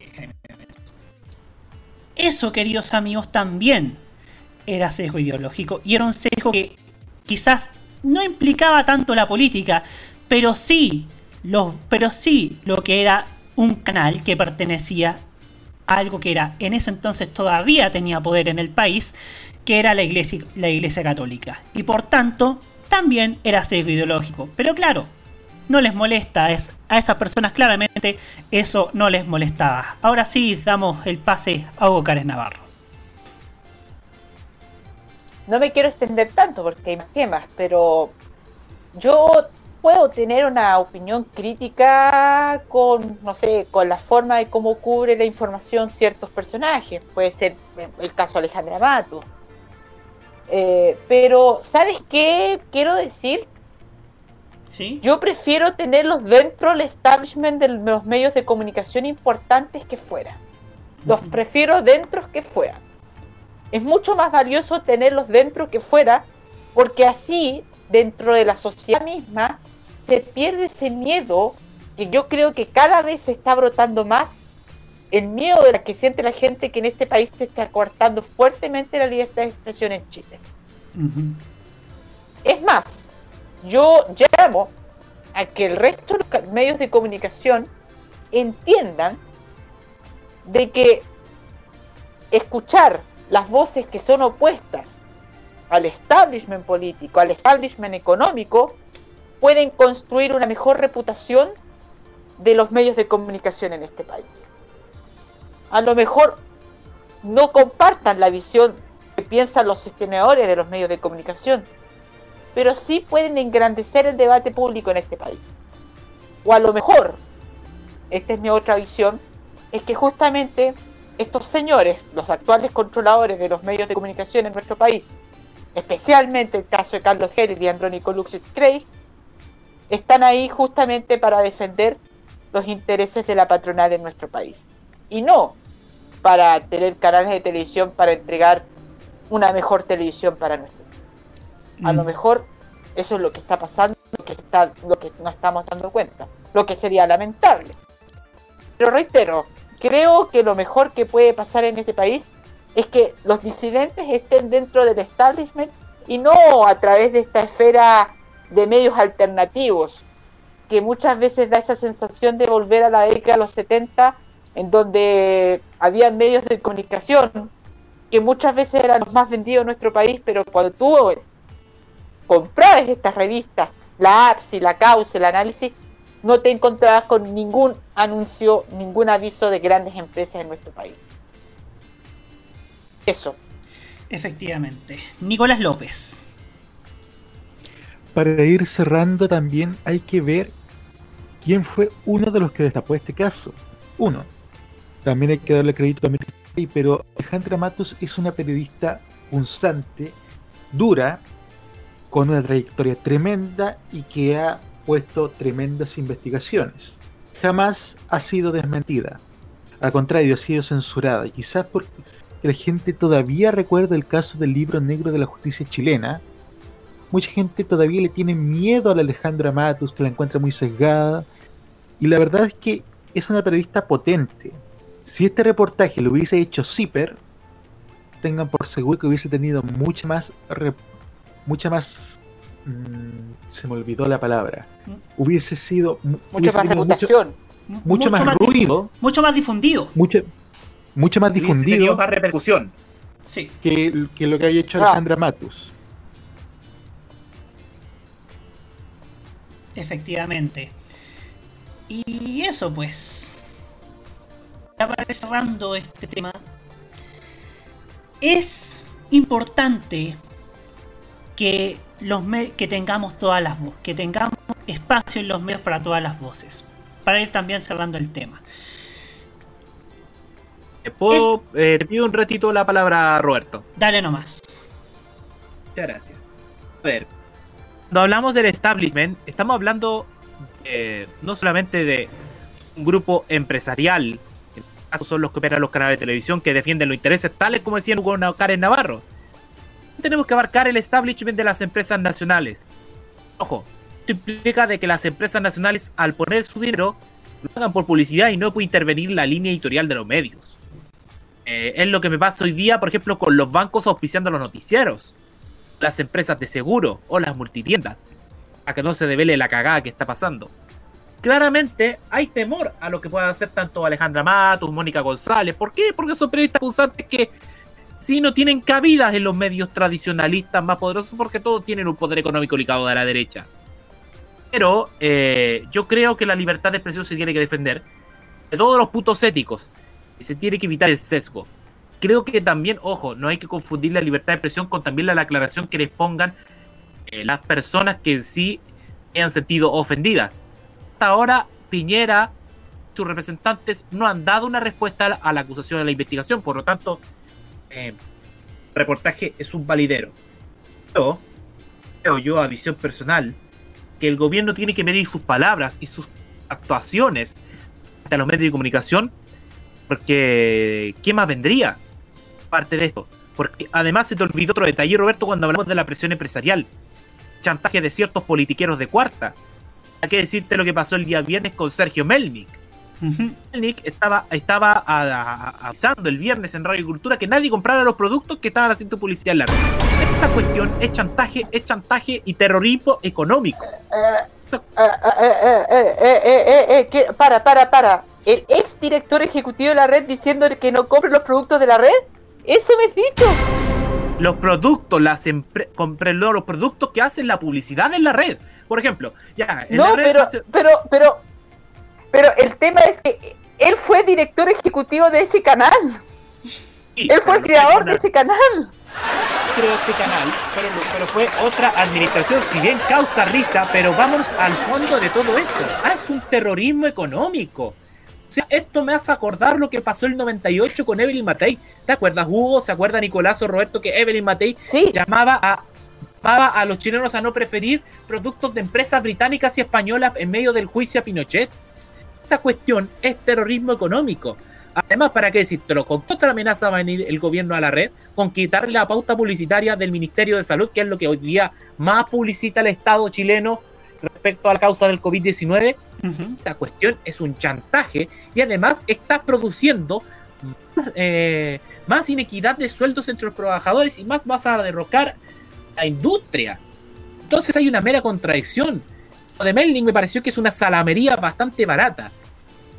Speaker 1: Eso, queridos amigos, también era sesgo ideológico y era un sesgo que quizás no implicaba tanto la política, pero sí, lo, pero sí lo que era un canal que pertenecía a algo que era en ese entonces todavía tenía poder en el país, que era la iglesia, la iglesia católica. Y por tanto, también era sesgo ideológico. Pero claro, no les molesta, es, a esas personas claramente eso no les molestaba. Ahora sí damos el pase a Hugo Cárez Navarro.
Speaker 9: No me quiero extender tanto porque hay más temas, pero yo puedo tener una opinión crítica con, no sé, con la forma de cómo cubre la información ciertos personajes. Puede ser el caso de Alejandra Mato. Eh, pero, ¿sabes qué quiero decir?
Speaker 1: ¿Sí?
Speaker 9: Yo prefiero tenerlos dentro del establishment de los medios de comunicación importantes que fuera. Los prefiero dentro que fuera. Es mucho más valioso tenerlos dentro que fuera, porque así, dentro de la sociedad misma, se pierde ese miedo que yo creo que cada vez se está brotando más. El miedo de la que siente la gente que en este país se está cortando fuertemente la libertad de expresión en Chile. Es más, yo llamo a que el resto de los medios de comunicación entiendan de que escuchar las voces que son opuestas al establishment político, al establishment económico, pueden construir una mejor reputación de los medios de comunicación en este país. A lo mejor no compartan la visión que piensan los sostenedores de los medios de comunicación, pero sí pueden engrandecer el debate público en este país. O a lo mejor, esta es mi otra visión, es que justamente estos señores, los actuales controladores de los medios de comunicación en nuestro país, especialmente el caso de Carlos Heller y Andrónico Luxit Craig, están ahí justamente para defender los intereses de la patronal en nuestro país. Y no para tener canales de televisión para entregar una mejor televisión para nuestro país. A lo mejor eso es lo que está pasando, lo que, está, lo que no estamos dando cuenta, lo que sería lamentable. Pero reitero, creo que lo mejor que puede pasar en este país es que los disidentes estén dentro del establishment y no a través de esta esfera de medios alternativos, que muchas veces da esa sensación de volver a la década de los 70, en donde había medios de comunicación que muchas veces eran los más vendidos en nuestro país, pero cuando tú comprabas estas revistas, la APSI, la Causa, el análisis, no te encontrabas con ningún anuncio, ningún aviso de grandes empresas en nuestro país. Eso.
Speaker 1: Efectivamente. Nicolás López.
Speaker 8: Para ir cerrando también hay que ver quién fue uno de los que destapó este caso. Uno. También hay que darle crédito a pero Alejandra Matos es una periodista punzante, dura, con una trayectoria tremenda y que ha puesto tremendas investigaciones. Jamás ha sido desmentida. Al contrario, ha sido censurada. Quizás porque la gente todavía recuerda el caso del libro negro de la justicia chilena. Mucha gente todavía le tiene miedo a la Alejandra Matus, que la encuentra muy sesgada. Y la verdad es que es una periodista potente. Si este reportaje lo hubiese hecho Zipper, tengan por seguro que hubiese tenido mucha más re- mucha más mm, se me olvidó la palabra hubiese sido mu-
Speaker 9: Mucha
Speaker 8: hubiese
Speaker 9: más
Speaker 8: tenido mucho-
Speaker 9: reputación.
Speaker 8: mucho, más,
Speaker 1: di-
Speaker 8: ruido
Speaker 1: Mucho más difundido.
Speaker 8: mucho mucho más
Speaker 10: Hubiese
Speaker 8: difundido
Speaker 10: tenido más repercusión.
Speaker 1: Sí.
Speaker 8: que, que lo que había hecho
Speaker 9: Ah.
Speaker 8: Alejandra Matus
Speaker 1: Efectivamente. Y eso pues. ya para ir cerrando este tema, es importante que, los me- que tengamos todas las voces, que tengamos espacio en los medios para todas las voces, para ir también cerrando el tema.
Speaker 10: ¿Te, puedo- eh, te pido un ratito la palabra, Roberto.
Speaker 1: Dale nomás.
Speaker 10: Muchas gracias. A ver, cuando hablamos del establishment, estamos hablando eh, no solamente de un grupo empresarial, en este caso son los que operan los canales de televisión que defienden los intereses tales como decía Hugo Karen Navarro. Tenemos que abarcar el establishment de las empresas nacionales. Ojo, esto implica de que las empresas nacionales al poner su dinero lo hagan por publicidad y no por intervenir la línea editorial de los medios. Eh, es lo que me pasa hoy día, por ejemplo, con los bancos auspiciando los noticieros las empresas de seguro o las multitiendas, a que no se devele la cagada que está pasando. Claramente hay temor a lo que puedan hacer tanto Alejandra Matus, Mónica González. ¿Por qué? Porque son periodistas acusantes que sí no tienen cabidas en los medios tradicionalistas más poderosos porque todos tienen un poder económico ligado a la derecha. Pero eh, yo creo que la libertad de expresión se tiene que defender de todos los putos éticos y se tiene que evitar el sesgo creo que también, ojo, no hay que confundir la libertad de expresión con también la aclaración que les pongan eh, las personas que en sí hayan sentido ofendidas. Hasta ahora, Piñera, sus representantes, no han dado una respuesta a la acusación de la investigación, por lo tanto, eh, reportaje es un validero. Pero, creo yo, a visión personal, que el gobierno tiene que medir sus palabras y sus actuaciones ante los medios de comunicación, porque ¿qué más vendría? parte de esto. Porque además se te olvidó otro detalle, Roberto, cuando hablamos de la presión empresarial. Chantaje de ciertos politiqueros de cuarta. Hay que decirte lo que pasó el día viernes con Sergio Melnik. Melnik estaba, estaba avisando el viernes en Radio Cultura que nadie comprara los productos que estaban haciendo publicidad en la red. Esa cuestión es chantaje, es chantaje y terrorismo económico.
Speaker 9: Eh, eh, eh, para, para, para. El ex director ejecutivo de la red diciendo que no compre los productos de la red. Eso me has dicho.
Speaker 10: los productos, las compren los productos que hacen la publicidad en la red. Por ejemplo, ya, en la
Speaker 9: No,
Speaker 10: red
Speaker 9: pero,
Speaker 10: hace-
Speaker 9: pero, pero, pero el tema es que él fue director ejecutivo de ese canal. Él fue el creador de ese canal.
Speaker 10: creó ese canal, pero, pero fue otra administración, si bien causa risa, pero vamos al fondo de todo esto. Ah, es un terrorismo económico. O sea, esto me hace acordar lo que pasó el 98 con Evelyn Matei. ¿Te acuerdas, Hugo? ¿Se acuerda Nicolás o Roberto que Evelyn Matei llamaba a llamaba a los chilenos a no preferir productos de empresas británicas y españolas en medio del juicio a Pinochet? Esa cuestión es terrorismo económico. Además, ¿para qué decírtelo? ¿Con qué otra amenaza va a venir el gobierno a la red? Con quitarle la pauta publicitaria del Ministerio de Salud, que es lo que hoy día más publicita el Estado chileno respecto a la causa del COVID-19. Esa cuestión es un chantaje y además está produciendo más, eh, más inequidad de sueldos entre los trabajadores y más vas a derrocar la industria. Entonces hay una mera contradicción. De Melning me pareció que es una salamería bastante barata.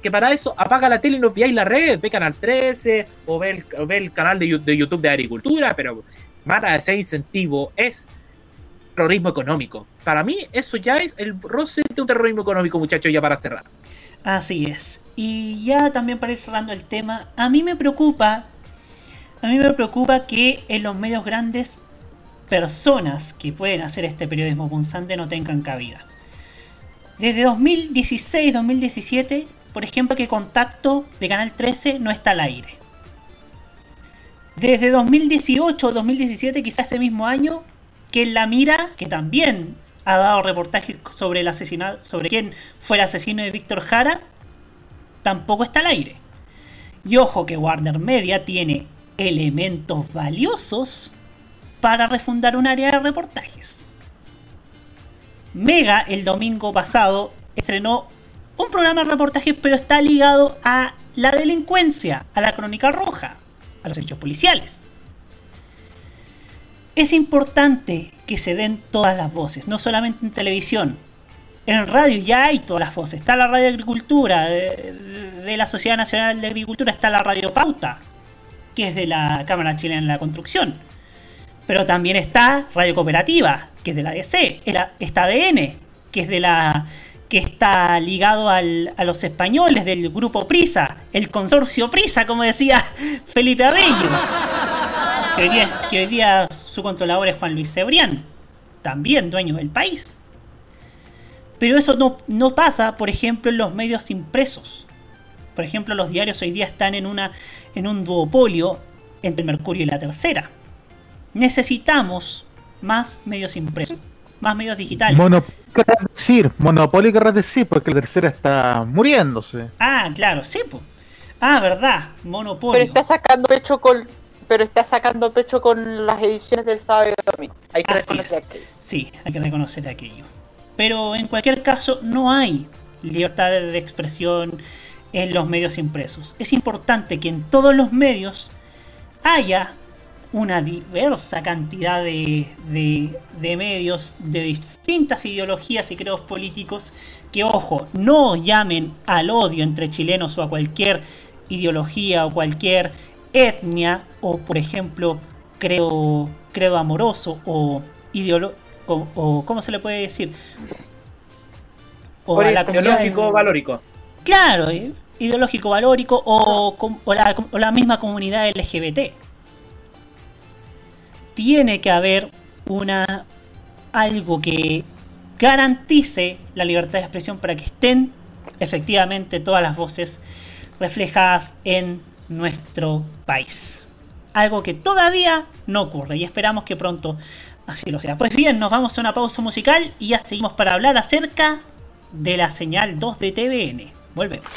Speaker 10: Que para eso apaga la tele y no veáis la red, ve Canal 13 o ve el, canal de, YouTube de Agricultura, pero para ese incentivo es terrorismo económico. Para mí eso ya es el roce de un terrorismo económico, muchachos, ya para cerrar.
Speaker 1: Así es. Y ya también para ir cerrando el tema, a mí me preocupa, a mí me preocupa que en los medios grandes personas que pueden hacer este periodismo punzante no tengan cabida. Desde 2016-2017, por ejemplo, que Contacto de Canal 13 no está al aire. Desde 2018-2017, quizás ese mismo año, que La Mira, que también ha dado reportajes sobre el asesinato, sobre quién fue el asesino de Víctor Jara, tampoco está al aire. Y ojo que Warner Media tiene elementos valiosos para refundar un área de reportajes. Mega el domingo pasado estrenó un programa de reportajes pero está ligado a la delincuencia, a la crónica roja, a los hechos policiales. Es importante que se den todas las voces, no solamente en televisión. En radio ya hay todas las voces. Está la Radio de Agricultura, de, de la Sociedad Nacional de Agricultura, está la Radio Pauta, que es de la Cámara Chilena de la Construcción. Pero también está Radio Cooperativa, que es de la DC, está ADN, que es de la
Speaker 11: que está ligado a los españoles del grupo Prisa, el consorcio Prisa, como decía <laughs> Felipe Abello. Que hoy día, que hoy día su controlador es Juan Luis Cebrián, también dueño del país. Pero eso no, no pasa, por ejemplo, en los medios impresos. Por ejemplo, los diarios hoy día están en, una, en un duopolio entre el Mercurio y la Tercera. Necesitamos más medios impresos, más medios digitales.
Speaker 8: Monopolio querrás decir, monopolio querrás decir, porque la tercera está muriéndose.
Speaker 11: Ah, claro, sí. Ah, verdad, monopolio.
Speaker 9: Pero está sacando pecho con pero está sacando pecho con las ediciones del sábado y domingo. Hay que
Speaker 11: Así
Speaker 9: reconocer
Speaker 11: es.
Speaker 9: aquello.
Speaker 11: Sí, hay que reconocer aquello. Pero en cualquier caso, no hay libertad de expresión en los medios impresos. Es importante que en todos los medios haya una diversa cantidad de, de- de medios de distintas ideologías y credos políticos que, ojo, no llamen al odio entre chilenos o a cualquier ideología o cualquier etnia o, por ejemplo, credo, credo amoroso o ideolo o, o- ¿cómo se le puede decir? O
Speaker 10: Ideológico, valórico.
Speaker 11: Claro, eh, ideológico valórico o, o la, o la misma comunidad LGBT. Tiene que haber una algo que garantice la libertad de expresión para que estén efectivamente todas las voces reflejadas en nuestro país. Algo que todavía no ocurre y esperamos que pronto así lo sea. Pues bien, nos vamos a una pausa musical y ya seguimos para hablar acerca de la señal 2 de TVN. Volvemos.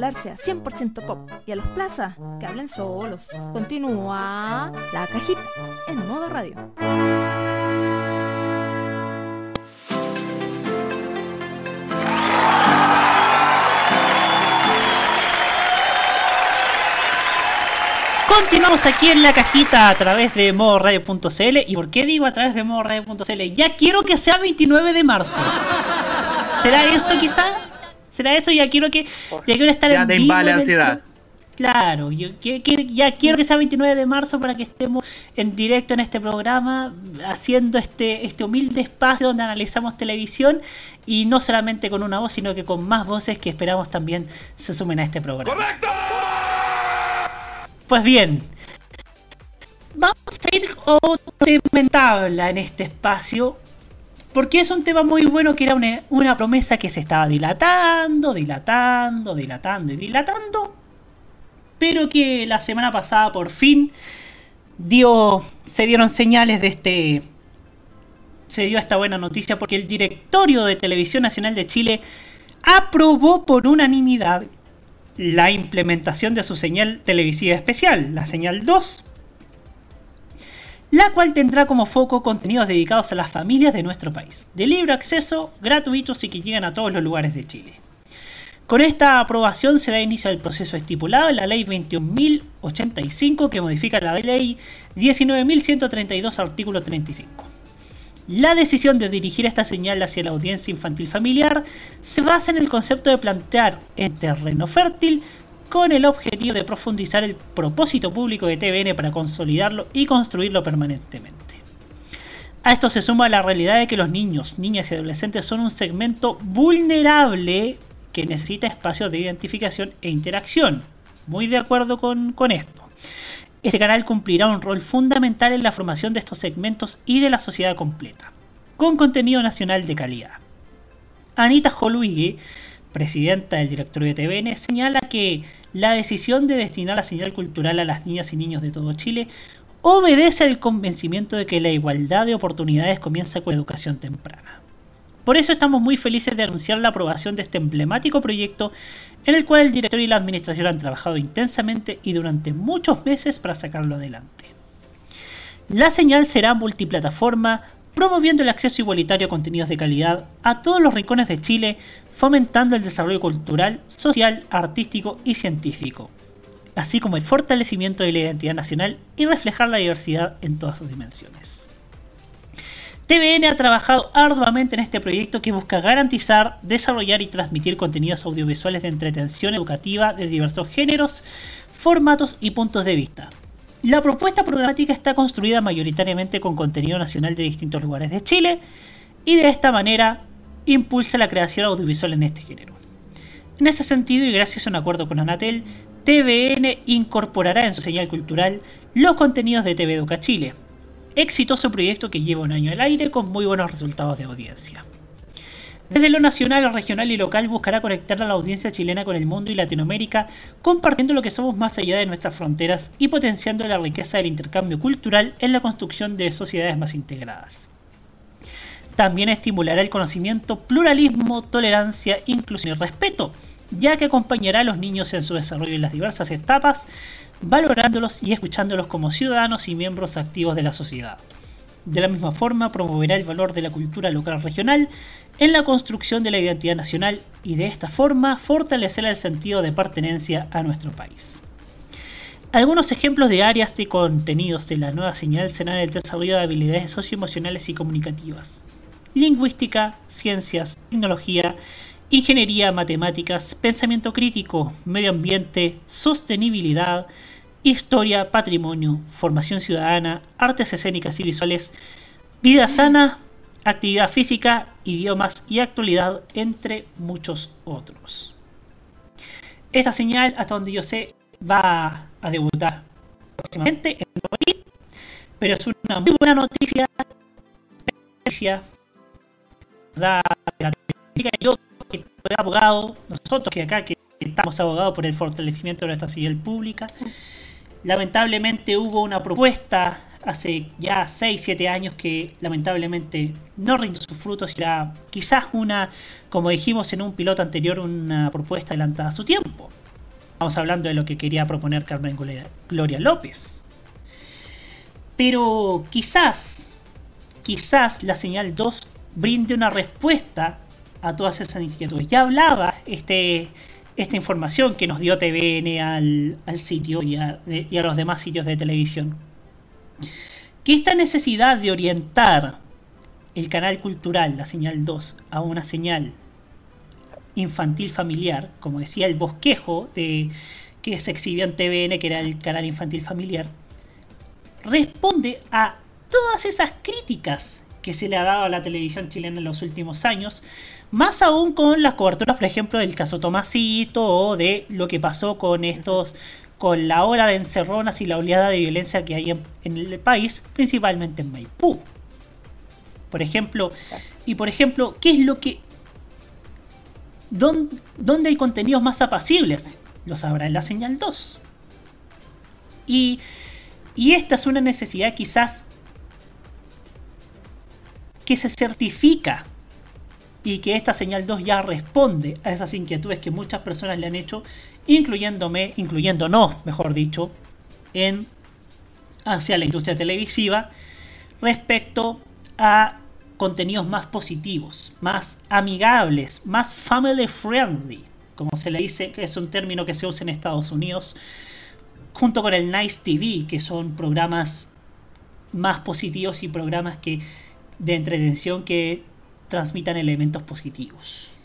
Speaker 2: Popular sea 100% pop y a los plaza que hablen solos. Continúa la cajita en modo radio.
Speaker 1: Continuamos aquí en la cajita a través de modoradio.cl. ¿Y por qué digo a través de modoradio.cl? Ya quiero que sea 29 de marzo. ¿Será eso quizá? ¿Será eso? Ya quiero que ya quiero estar
Speaker 10: Ya
Speaker 1: en
Speaker 10: te
Speaker 1: vivo
Speaker 10: ansiedad.
Speaker 1: Claro, yo que- que- ya quiero que sea 29 de marzo para que estemos en directo en este programa, haciendo este, este humilde espacio donde analizamos televisión y no solamente con una voz, sino que con más voces que esperamos también se sumen a este programa. Pues bien, vamos a ir a otro tema en tabla en este espacio, porque es un tema muy bueno que era una, promesa que se estaba dilatando, dilatando, dilatando y dilatando, pero que la semana pasada por fin dio, se dieron señales de este, se dio esta buena noticia porque el directorio de Televisión Nacional de Chile aprobó por unanimidad la implementación de su señal televisiva especial, la señal 2, la cual tendrá como foco contenidos dedicados a las familias de nuestro país, de libre acceso, gratuitos y que llegan a todos los lugares de Chile. Con esta aprobación se da inicio al proceso estipulado en la Ley 21.085 que modifica la Ley 19.132 artículo 35. La decisión de dirigir esta señal hacia la audiencia infantil familiar se basa en el concepto de plantear en terreno fértil con el objetivo de profundizar el propósito público de TVN para consolidarlo y construirlo permanentemente. A esto se suma la realidad de que los niños, niñas y adolescentes son un segmento vulnerable que necesita espacios de identificación e interacción. Muy de acuerdo con, esto. Este canal cumplirá un rol fundamental en la formación de estos segmentos y de la sociedad completa, con contenido nacional de calidad. Anita Holuigue, presidenta del directorio de TVN, señala que la decisión de destinar la señal cultural a las niñas y niños de todo Chile obedece al convencimiento de que la igualdad de oportunidades comienza con educación temprana. Por eso estamos muy felices de anunciar la aprobación de este emblemático proyecto en el cual el director y la administración han trabajado intensamente y durante muchos meses para sacarlo adelante. La señal será multiplataforma, promoviendo el acceso igualitario a contenidos de calidad a todos los rincones de Chile, fomentando el desarrollo cultural, social, artístico y científico, así como el fortalecimiento de la identidad nacional y reflejar la diversidad en todas sus dimensiones. TVN ha trabajado arduamente en este proyecto que busca garantizar, desarrollar y transmitir contenidos audiovisuales de entretención educativa de diversos géneros, formatos y puntos de vista, La propuesta programática está construida mayoritariamente con contenido nacional de distintos lugares de Chile y de esta manera impulsa la creación audiovisual en este género. En ese sentido, y gracias a un acuerdo con Anatel, TVN incorporará en su señal cultural los contenidos de TV Educa Chile. Exitoso proyecto que lleva un año al aire con muy buenos resultados de audiencia. Desde lo nacional, regional y local buscará conectar a la audiencia chilena con el mundo y Latinoamérica, compartiendo lo que somos más allá de nuestras fronteras y potenciando la riqueza del intercambio cultural en la construcción de sociedades más integradas. También estimulará el conocimiento, pluralismo, tolerancia, inclusión y respeto, ya que acompañará a los niños en su desarrollo en las diversas etapas, valorándolos y escuchándolos como ciudadanos y miembros activos de la sociedad. De la misma forma, promoverá el valor de la cultura local regional en la construcción de la identidad nacional y de esta forma fortalecerá el sentido de pertenencia a nuestro país. Algunos ejemplos de áreas de contenidos de la nueva señal serán el desarrollo de habilidades socioemocionales y comunicativas, lingüística, ciencias, tecnología, ingeniería, matemáticas, pensamiento crítico, medio ambiente, sostenibilidad, historia, patrimonio, formación ciudadana, artes escénicas y visuales, vida sana, actividad física, idiomas y actualidad, entre muchos otros. Esta señal, hasta donde yo sé, va a debutar próximamente en abril, pero es una muy buena noticia. noticia da la yo que soy abogado, nosotros que acá que estamos abogados por el fortalecimiento de nuestra señal pública, lamentablemente hubo una propuesta hace ya 6, 7 años que lamentablemente no rinde sus frutos y era quizás una, como dijimos en un piloto anterior, una propuesta adelantada a su tiempo. Estamos hablando de lo que quería proponer Carmen Gloria López. Pero quizás, quizás la señal 2 brinde una respuesta a todas esas inquietudes. Ya hablaba este, esta información que nos dio TVN al, al sitio y a, los demás sitios de televisión. Que esta necesidad de orientar el canal cultural, la señal 2, a una señal infantil familiar, como decía el bosquejo de, que se exhibió en TVN, que era el canal infantil familiar, responde a todas esas críticas que se le ha dado a la televisión chilena en los últimos años, más aún con las coberturas, por ejemplo, del caso Tomasito o de lo que pasó con estos, con la ola de encerronas y la oleada de violencia que hay en, el país, principalmente en Maipú. Por ejemplo, y por ejemplo, ¿qué es lo que ¿Dónde, hay contenidos más apacibles? Lo sabrá en la señal 2. Y, y esta es una necesidad quizás que se certifica y que esta señal 2 ya responde a esas inquietudes que muchas personas le han hecho, incluyéndome, incluyéndonos, mejor dicho, en hacia la industria televisiva respecto a contenidos más positivos, más amigables, más family friendly, como se le dice, que es un término que se usa en Estados Unidos, junto con el Nice TV, que son programas más positivos y programas que de entretención que transmitan elementos positivos.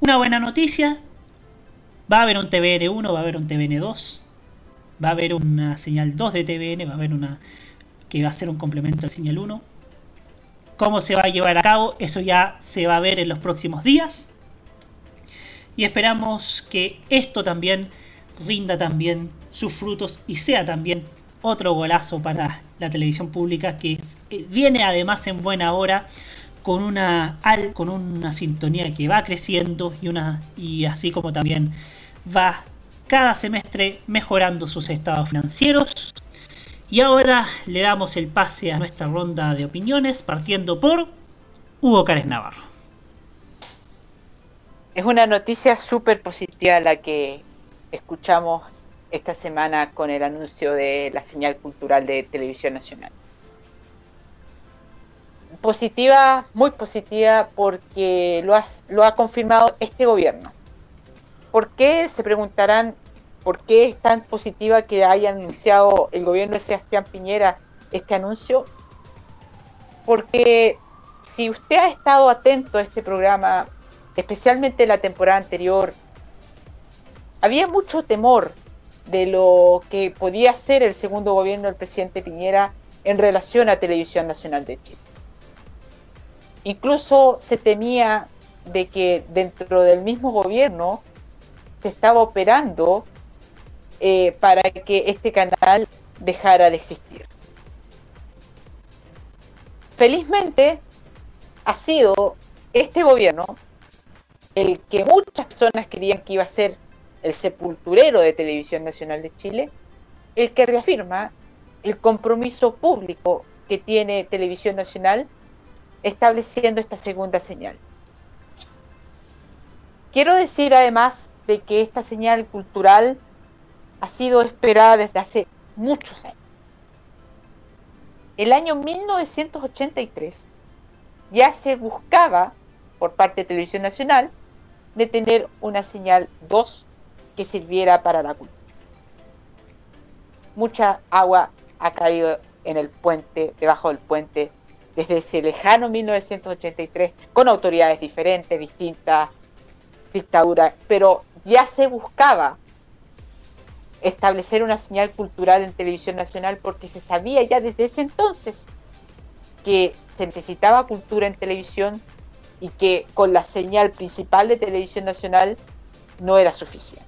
Speaker 1: Una buena noticia, va a haber un TVN1, va a haber un TVN2, va a haber una señal 2 de TVN, va a haber una que va a ser un complemento de señal 1 cómo se va a llevar a cabo, eso ya se va a ver en los próximos días. Y esperamos que esto también rinda también sus frutos y sea también otro golazo para la televisión pública que eh, viene además en buena hora con una con una sintonía que va creciendo y una y así como también va cada semestre mejorando sus estados financieros y ahora le damos el pase a nuestra ronda de opiniones, partiendo por Hugo Cárez Navarro.
Speaker 9: Es una noticia súper positiva la que escuchamos esta semana con el anuncio de la señal cultural de Televisión Nacional. Positiva, muy positiva, porque lo ha, confirmado este gobierno. ¿Por qué? Se preguntarán ¿Por qué es tan positiva que haya anunciado el gobierno de Sebastián Piñera este anuncio? Porque si usted ha estado atento a este programa, especialmente en la temporada anterior, había mucho temor de lo que podía ser el segundo gobierno del presidente Piñera en relación a Televisión Nacional de Chile. Incluso se temía de que dentro del mismo gobierno se estaba operando eh, para que este canal dejara de existir. Felizmente ha sido este gobierno el que muchas personas querían que iba a ser el sepulturero de Televisión Nacional de Chile, el que reafirma el compromiso público que tiene Televisión Nacional estableciendo esta segunda señal. Quiero decir además de que esta señal cultural ha sido esperada desde hace muchos años. El año 1983 ya se buscaba por parte de Televisión Nacional de tener una señal 2 que sirviera para la cultura. Mucha agua ha caído en el puente, debajo del puente, desde ese lejano 1983, con autoridades diferentes, distintas, dictaduras, pero ya se buscaba establecer una señal cultural en televisión nacional porque se sabía ya desde ese entonces que se necesitaba cultura en televisión y que con la señal principal de televisión nacional no era suficiente.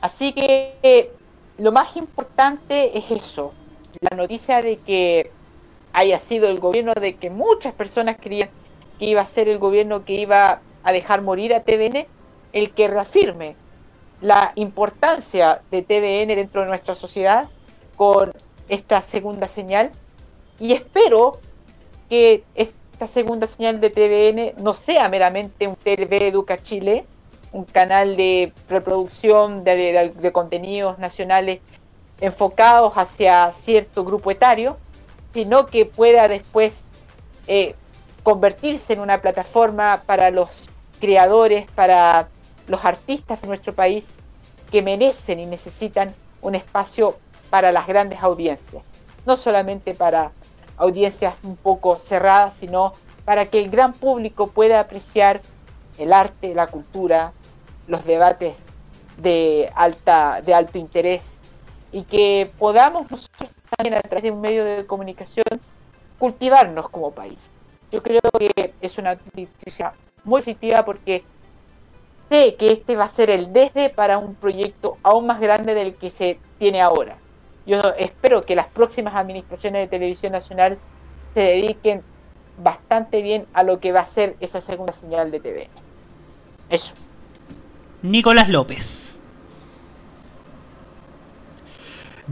Speaker 9: Así que eh, lo más importante es eso, la noticia de que haya sido el gobierno de que muchas personas creían que iba a ser el gobierno que iba a dejar morir a TVN, el que reafirme la importancia de TVN dentro de nuestra sociedad con esta segunda señal. Y espero que esta segunda señal de TVN no sea meramente un TV Educa Chile, un canal de reproducción de, de- contenidos nacionales enfocados hacia cierto grupo etario, sino que pueda después eh, convertirse en una plataforma para los creadores, para los artistas de nuestro país que merecen y necesitan un espacio para las grandes audiencias, no solamente para audiencias un poco cerradas, sino para que el gran público pueda apreciar el arte, la cultura, los debates de alta de alto interés y que podamos nosotros también a través de un medio de comunicación cultivarnos como país. Yo creo que es una noticia muy positiva porque sé que este va a ser el desde para un proyecto aún más grande del que se tiene ahora. Yo espero que las próximas administraciones de televisión nacional se dediquen bastante bien a lo que va a ser esa segunda señal de TV. Eso.
Speaker 1: Nicolás López.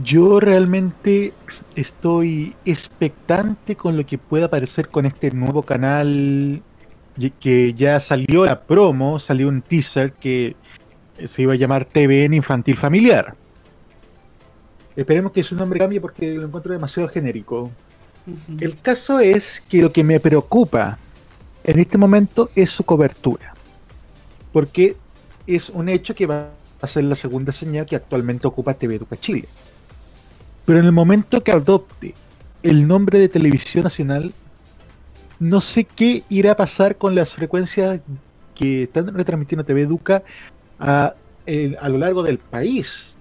Speaker 8: Yo realmente estoy expectante con lo que pueda aparecer con este nuevo canal que ya salió la promo, salió un teaser que se iba a llamar TVN Infantil Familiar. Esperemos que su nombre cambie porque lo encuentro demasiado genérico. El caso es que lo que me preocupa en este momento es su cobertura. Porque es un hecho que va a ser la segunda señal que actualmente ocupa TV Educa Chile. Pero en el momento que adopte el nombre de televisión nacional, no sé qué irá a pasar con las frecuencias que están retransmitiendo TV Educa a, a lo largo del país.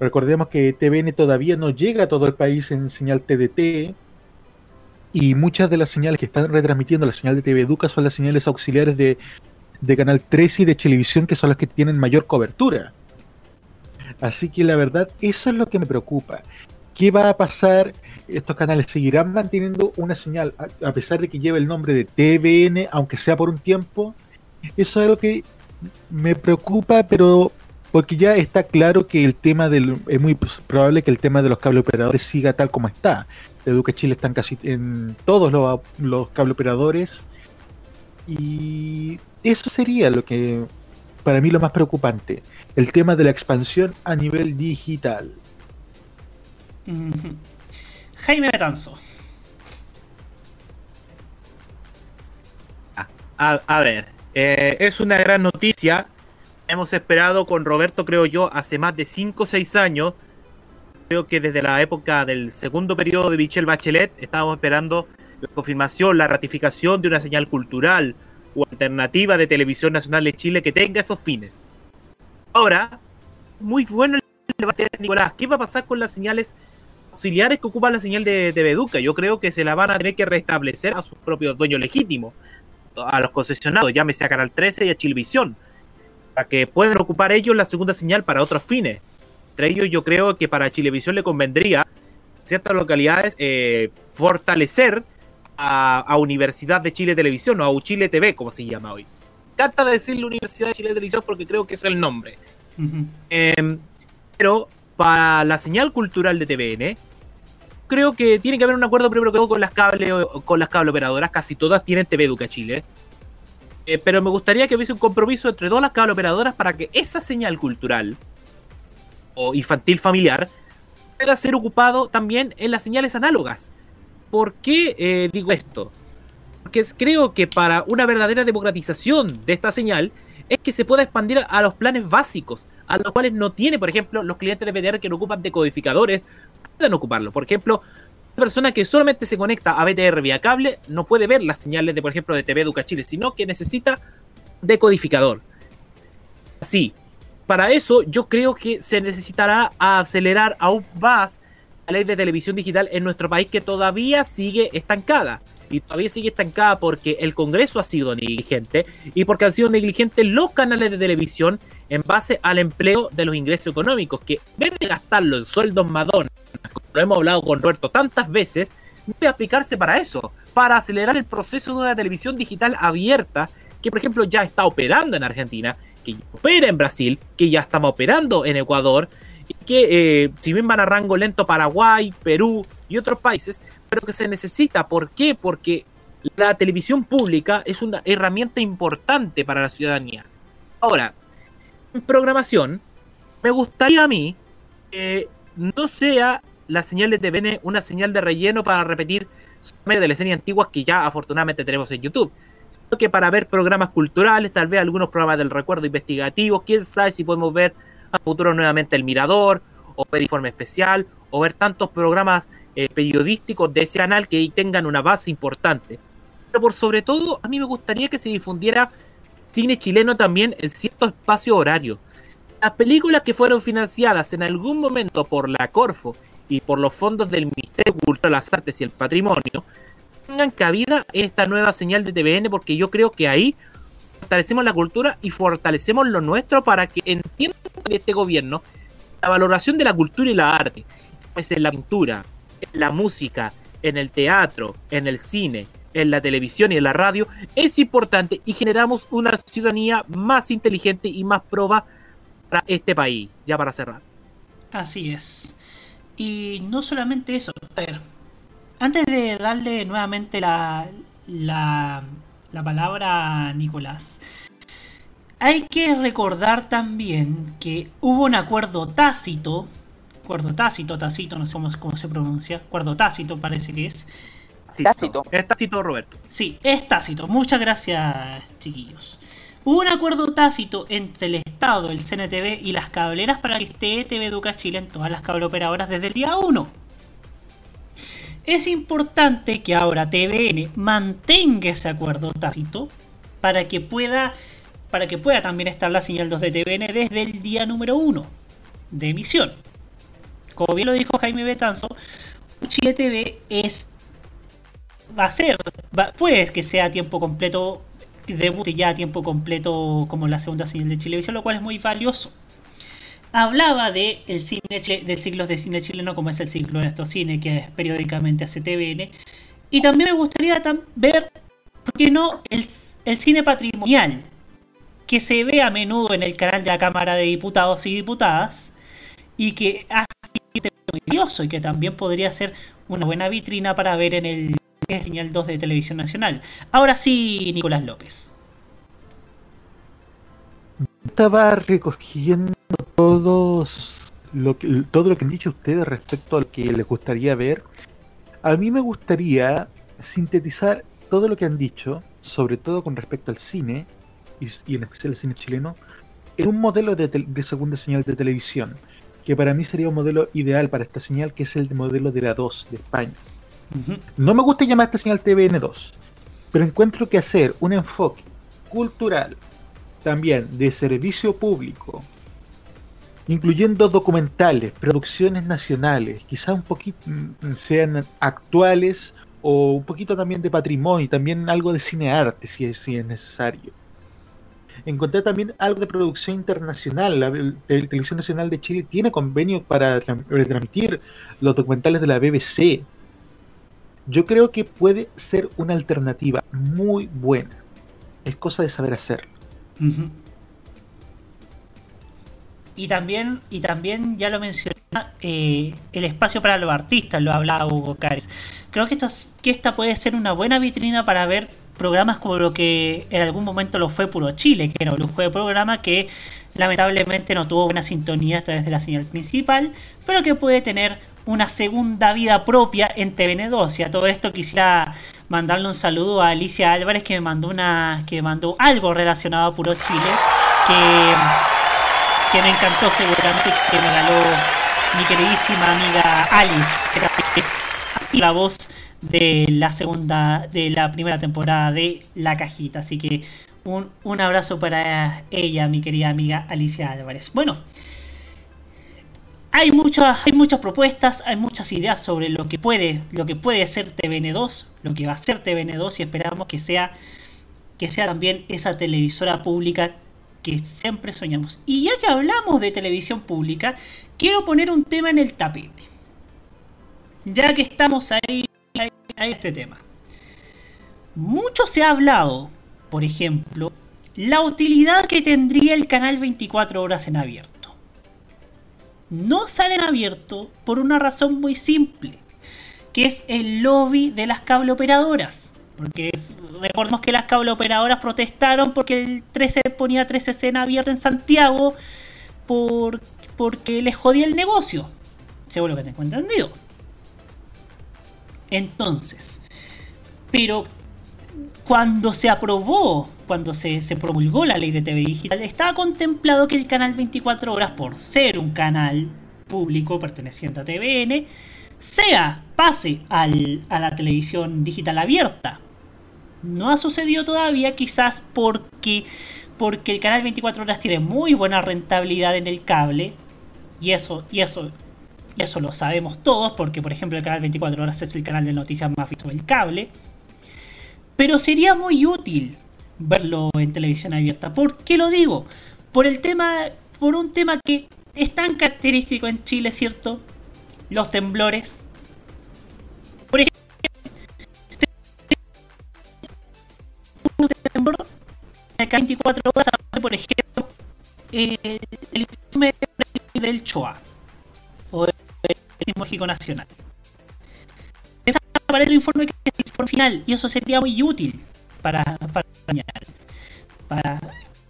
Speaker 8: Recordemos que TVN todavía no llega a todo el país en señal TDT y muchas de las señales que están retransmitiendo la señal de TV Educa son las señales auxiliares de, de Canal 13 y de televisión que son las que tienen mayor cobertura. Así que la verdad, eso es lo que me preocupa. ¿Qué va a pasar? Estos canales seguirán manteniendo una señal, a, pesar de que lleve el nombre de TVN, aunque sea por un tiempo. Eso es lo que me preocupa, pero porque ya está claro que el tema del. Es muy probable que el tema de los cable operadores siga tal como está. Educa Chile están casi en todos los, los cable operadores. Y eso sería lo que. Para mí lo más preocupante. El tema de la expansión a nivel digital. <laughs>
Speaker 1: Jaime Betanzo.
Speaker 10: A, a ver, eh, es una gran noticia. Hemos esperado con Roberto, creo yo, hace más de 5 o 6 años. Creo que desde la época del segundo periodo de Michelle Bachelet estábamos esperando la confirmación, la ratificación de una señal cultural o alternativa de televisión nacional de Chile que tenga esos fines. Ahora, muy bueno el debate de Nicolás. ¿Qué va a pasar con las señales auxiliares que ocupan la señal de TV Educa? Yo creo que se la van a tener que restablecer a sus propios dueños legítimos, a los concesionados, llámese a Canal 13 y a Chilevisión, para que puedan ocupar ellos la segunda señal para otros fines. Entre ellos, yo creo que para Chilevisión le convendría en ciertas localidades eh, fortalecer a, a Universidad de Chile Televisión o a Uchile TV, como se llama hoy. Me encanta decirle Universidad de Chile Televisión porque creo que es el nombre. Eh, pero para la señal cultural de TVN, creo que tiene que haber un acuerdo primero que todo con las cable con las cable operadoras. Casi todas tienen TV Educa Chile. Eh, pero me gustaría que hubiese un compromiso entre todas las cable operadoras para que esa señal cultural o infantil familiar pueda ser ocupado también en las señales análogas. ¿Por qué eh, digo esto? Porque creo que para una verdadera democratización de esta señal es que se pueda expandir a los planes básicos, a los cuales no tiene, por ejemplo, los clientes de BTR que no ocupan decodificadores, pueden ocuparlo. Por ejemplo, una persona que solamente se conecta a BTR vía cable no puede ver las señales de, por ejemplo, de TV Educa Chile, sino que necesita decodificador. Sí, para eso yo creo que se necesitará acelerar aún más la ley de televisión digital en nuestro país que todavía sigue estancada. Y todavía sigue estancada porque el Congreso ha sido negligente y porque han sido negligentes los canales de televisión en base al empleo de los ingresos económicos, que en vez de gastarlo en sueldos Madonna, como lo hemos hablado con Roberto tantas veces, debe aplicarse para eso, para acelerar el proceso de una televisión digital abierta que, por ejemplo, ya está operando en Argentina, que ya opera en Brasil, que ya estamos operando en Ecuador, y que eh, si bien van a rango lento Paraguay, Perú y otros países, pero que se necesita. ¿Por qué? Porque la televisión pública es una herramienta importante para la ciudadanía. Ahora, en programación, me gustaría a mí que no sea la señal de TVN una señal de relleno para repetir solamente de las series antiguas que ya afortunadamente tenemos en YouTube. Sino que para ver programas culturales, tal vez algunos programas del recuerdo investigativo, quién sabe si podemos ver a futuro nuevamente El Mirador, o ver Informe Especial, o ver tantos programas eh, periodísticos de ese canal que tengan una base importante. Pero por sobre todo, a mí me gustaría que se difundiera cine chileno también en cierto espacio horario. Las películas que fueron financiadas en algún momento por la Corfo y por los fondos del Ministerio de Cultura, las Artes y el Patrimonio tengan cabida en esta nueva señal de TVN porque yo creo que ahí fortalecemos la cultura y fortalecemos lo nuestro para que entiendan este gobierno la valoración de la cultura y la arte, pues en la pintura, en la música, en el teatro, en el cine, en la televisión y en la radio, es importante y generamos una ciudadanía más inteligente y más proba para este país, ya para cerrar.
Speaker 1: Así es. Y no solamente eso, a ver, antes de darle nuevamente la, la, la palabra a Nicolás, hay que recordar también que hubo un acuerdo tácito, acuerdo tácito, tácito, no sé cómo, cómo se pronuncia, acuerdo tácito parece que es.
Speaker 9: Tácito.
Speaker 10: Es tácito, Roberto.
Speaker 1: Sí, es tácito. Muchas gracias, chiquillos. Hubo un acuerdo tácito entre el Estado, el CNTV y las cableras para que esté TV Educa Chile en todas las cableoperadoras desde el día 1. Es importante que ahora TVN mantenga ese acuerdo tácito para que pueda para que pueda también estar la señal 2 de TVN desde el día número 1 de emisión. Como bien lo dijo Jaime Betanzo, Chile TV es va a ser, va- que sea a tiempo completo, debute ya a tiempo completo como la segunda señal de Chilevisión, lo cual es muy valioso. Hablaba de el cine de ciclos de cine chileno, como es el ciclo de estos cine que periódicamente hace TVN. Y también me gustaría ver, ¿por qué no?, el cine patrimonial, que se ve a menudo en el canal de la Cámara de Diputados y Diputadas, y que ha y que también podría ser una buena vitrina para ver en el señal 2 de Televisión Nacional. Ahora sí, Nicolás López.
Speaker 8: Estaba recogiendo todos lo que, todo lo que han dicho ustedes respecto a lo que les gustaría ver. A mí me gustaría sintetizar todo lo que han dicho, sobre todo con respecto al cine, y, en especial el cine chileno, en un modelo de segunda señal de televisión, que para mí sería un modelo ideal para esta señal, que es el modelo de la 2 de España. No me gusta llamar esta señal TVN2, pero encuentro que hacer un enfoque cultural, también de servicio público, incluyendo documentales, producciones nacionales, quizás un poquito mm, sean actuales o un poquito también de patrimonio y también algo de cinearte si es, si es necesario. Encontré también algo de producción internacional. La, Televisión Nacional de Chile tiene convenio para tra- retransmitir los documentales de la BBC. Yo creo que puede ser una alternativa muy buena. Es cosa de saber hacerlo.
Speaker 1: Y también, y también ya lo mencioné, eh, el espacio para los artistas, lo hablaba Hugo Cárez. Creo que esta, que esta puede ser una buena vitrina para ver programas como lo que en algún momento lo fue Puro Chile, que era un lujo de programa que lamentablemente no tuvo buena sintonía a través de la señal principal, pero que puede tener una segunda vida propia en TVN2. Y a todo esto quisiera mandarle un saludo a Alicia Álvarez que me mandó una que me mandó algo relacionado a Puro Chile que, que me encantó seguramente que me regaló mi queridísima amiga Alice, que la voz de la segunda, de la primera temporada de La Cajita. Así que un, un abrazo para ella, mi querida amiga Alicia Álvarez. Bueno, hay muchas, hay muchas propuestas, hay muchas ideas sobre lo que puede, lo que puede ser TVN2, lo que va a ser TVN2 y esperamos que sea, que sea también esa televisora pública que siempre soñamos. Y ya que hablamos de televisión pública, quiero poner un tema en el tapete. Ya que estamos ahí, ahí este tema. Mucho se ha hablado, por ejemplo, la utilidad que tendría el canal 24 horas en abierto. No sale en abierto por una razón muy simple, que es el lobby de las cable operadoras. Porque recordemos que las cable operadoras protestaron porque el 13 ponía 13 en abierto en Santiago por, porque les jodía el negocio. Según que tengo entendido. Entonces, pero cuando se aprobó, cuando se, promulgó la ley de TV digital, estaba contemplado que el canal 24 horas, por ser un canal público perteneciente a TVN, sea, pase al- a la televisión digital abierta. No ha sucedido todavía, quizás porque, porque el canal 24 horas tiene muy buena rentabilidad en el cable. Y eso, y eso, eso lo sabemos todos, porque por ejemplo el canal 24 horas es el canal de noticias más visto del cable. Pero sería muy útil verlo en televisión abierta. ¿Por qué lo digo? Por el tema, por un tema que es tan característico en Chile, ¿cierto? Los temblores. Por ejemplo, un temblor en el canal 24 horas, por ejemplo, el, el informe del Choa México Nacional. Para otro informe que es el informe final y eso sería muy útil para, para,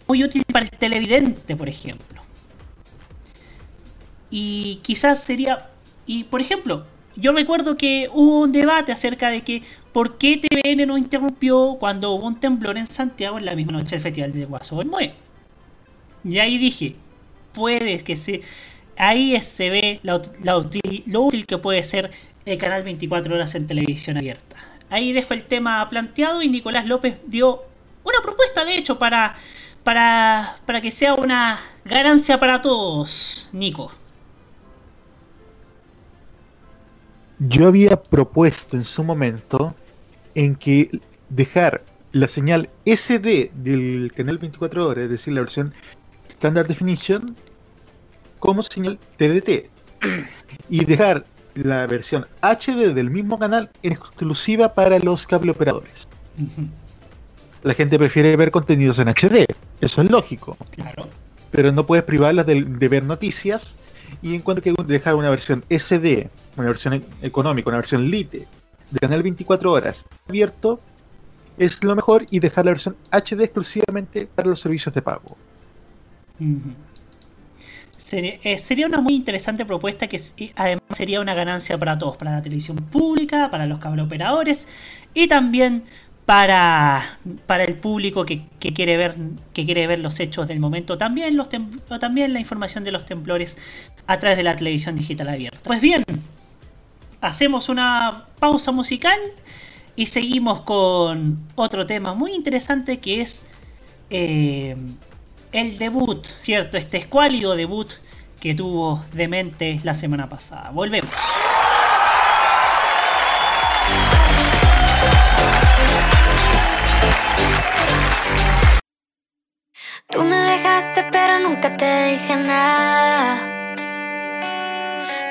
Speaker 1: muy útil para el televidente, por ejemplo. Y quizás sería y por ejemplo, yo recuerdo que hubo un debate acerca de que por qué TVN no interrumpió cuando hubo un temblor en Santiago en la misma noche del Festival de Mue. Y ahí dije, puede que se ahí se ve lo útil que puede ser el canal 24 horas en televisión abierta. Ahí dejo el tema planteado y Nicolás López dio una propuesta, de hecho, para, para, para que sea una ganancia para todos, Nico.
Speaker 8: Yo había propuesto en su momento en que dejar la señal SD del canal 24 horas, es decir, la versión Standard Definition, como señal TDT y dejar la versión HD del mismo canal en exclusiva para los cable operadores. La gente prefiere ver contenidos en HD, eso es lógico.
Speaker 1: Claro.
Speaker 8: Pero no puedes privarlas de, de ver noticias y encuentro que dejar una versión SD, una versión e- económica, una versión Lite de canal 24 horas abierto es lo mejor y dejar la versión HD exclusivamente para los servicios de pago.
Speaker 1: Sería, eh, sería una muy interesante propuesta que además sería una ganancia para todos, para la televisión pública, para los cableoperadores y también para, para el público que, quiere ver que quiere ver los hechos del momento, también los también la información de los temblores a través de la televisión digital abierta. Pues bien, hacemos una pausa musical y seguimos con otro tema muy interesante que es eh, el debut, ¿cierto? Este escuálido debut que tuvo Demente la semana pasada. Volvemos.
Speaker 11: Tú me dejaste pero nunca te dije nada.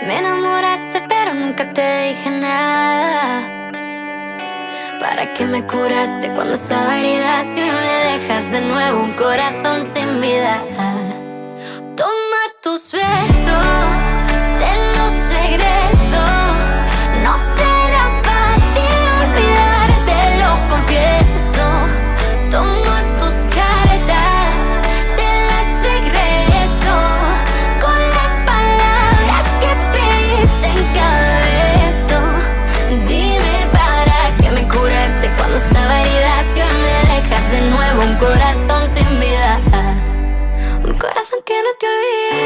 Speaker 11: Me enamoraste pero nunca te dije nada. ¿Para qué me curaste cuando estaba herida si hoy me dejas de nuevo un corazón sin vida? Toma tus besos, que no te olvide.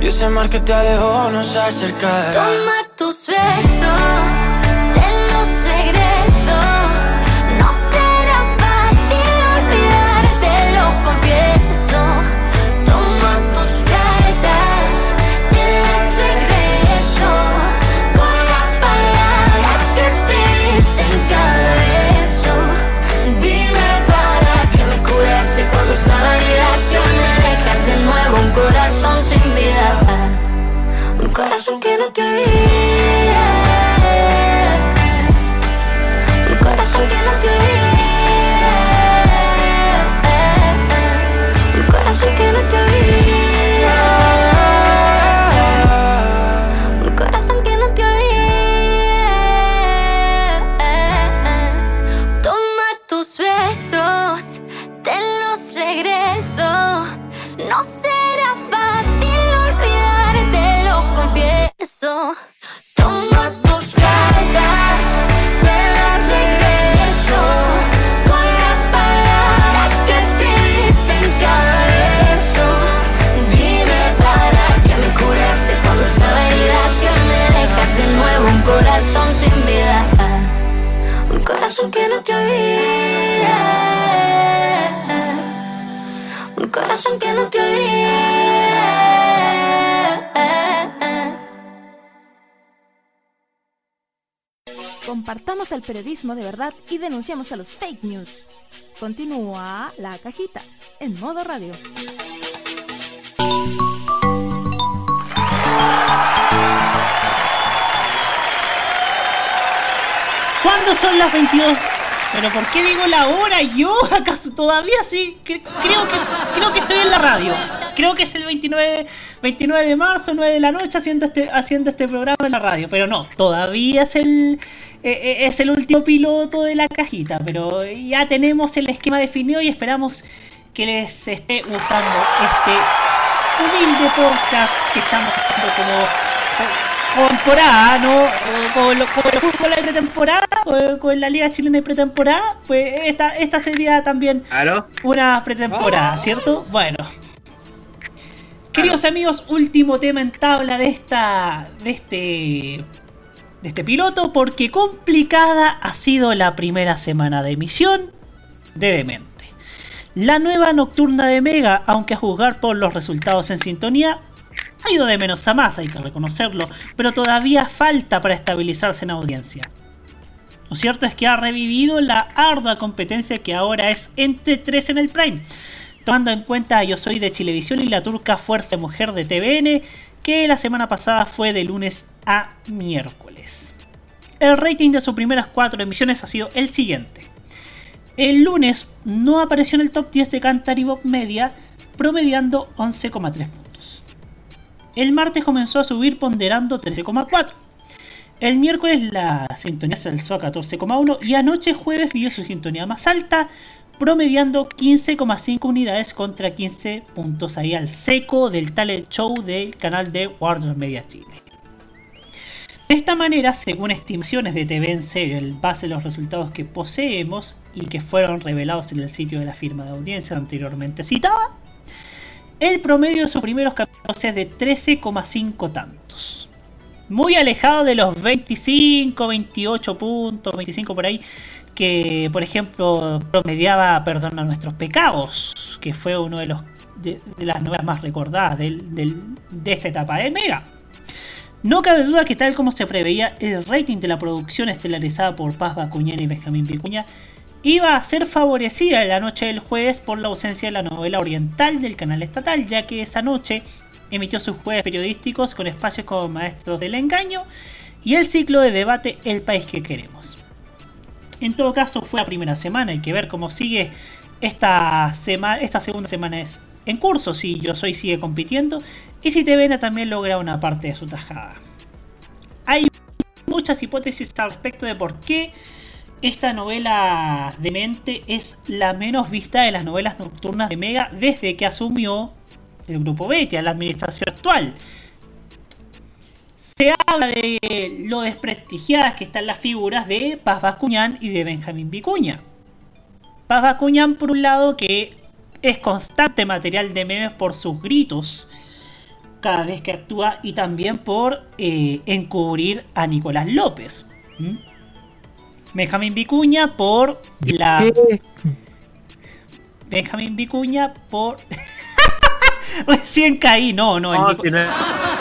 Speaker 12: Y ese mar que te alejó nos acercará.
Speaker 11: Toma tus besos, corazón que
Speaker 2: periodismo de verdad y denunciamos a los fake news. Continúa la cajita en modo radio.
Speaker 1: ¿Cuándo son las 22? ¿Pero por qué digo la hora yo? <laughs> ¿Acaso todavía sí? Cre- Creo que, creo que estoy en la radio. Creo que es el 29, 29 de marzo, 9 de la noche, haciendo este, haciendo este programa en la radio. Pero no, todavía es el, eh, eh, es el último piloto de la cajita. Pero ya tenemos el esquema definido y esperamos que les esté gustando este humilde podcast que estamos haciendo como con temporada, ¿no? Con, lo- con el fútbol de pretemporada, con, con la Liga Chilena de pretemporada, pues esta, esta sería también
Speaker 10: ¿Aló?
Speaker 1: una pretemporada, ¿cierto? Bueno. Queridos amigos, último tema en tabla de esta. de este. de este piloto, porque complicada ha sido la primera semana de emisión de Demente. La nueva nocturna de Mega, aunque a juzgar por los resultados en sintonía, ha ido de menos a más, hay que reconocerlo, pero todavía falta para estabilizarse en audiencia. Lo cierto es que ha revivido la ardua competencia que ahora es entre 3 en el Prime, tomando en cuenta Yo Soy de Chilevisión y la turca Fuerza Mujer de TVN, que la semana pasada fue de lunes a miércoles. El rating de sus primeras cuatro emisiones ha sido el siguiente. El lunes no apareció en el top 10 de Cantar y Bob Media, promediando 11,3 puntos. El martes comenzó a subir ponderando 13,4. El miércoles la sintonía se alzó a 14,1 y anoche jueves vio su sintonía más alta, promediando 15,5 unidades contra 15 puntos ahí al seco del talent show del canal de Warner Media Chile. De esta manera, según estimaciones de TV en serio, en base a los resultados que poseemos y que fueron revelados en el sitio de la firma de audiencia anteriormente citada, el promedio de sus primeros capítulos es de 13,5 tantos. Muy alejado de los 25, 28 puntos, 25 por ahí, que por ejemplo promediaba Perdona nuestros pecados, que fue uno de los de, las novelas más recordadas de esta etapa de Mega. No cabe duda que tal como se preveía, el rating de la producción estelarizada por Paz Bacuñán y Benjamín Vicuña iba a ser favorecida la noche del jueves por la ausencia de la novela oriental del canal estatal, ya que esa noche emitió sus jueves periodísticos con espacios como Maestros del Engaño y el ciclo de debate El País que Queremos. En todo caso, fue la primera semana, hay que ver cómo sigue esta, esta segunda semana es en curso, si Yo Soy sigue compitiendo y si TVN también logra una parte de su tajada. Hay muchas hipótesis al respecto de por qué esta novela de mente es la menos vista de las novelas nocturnas de Mega desde que asumió el grupo Betia, la administración actual. Se habla de lo desprestigiadas que están las figuras de Paz Bascuñán y de Benjamín Vicuña. Paz Bascuñán, por un lado, que es constante material de memes por sus gritos cada vez que actúa y también por eh, encubrir a Nicolás López. Benjamín Vicuña por la. Benjamín Vicuña por. <laughs> Recién caí, no, no,
Speaker 10: No, si no es,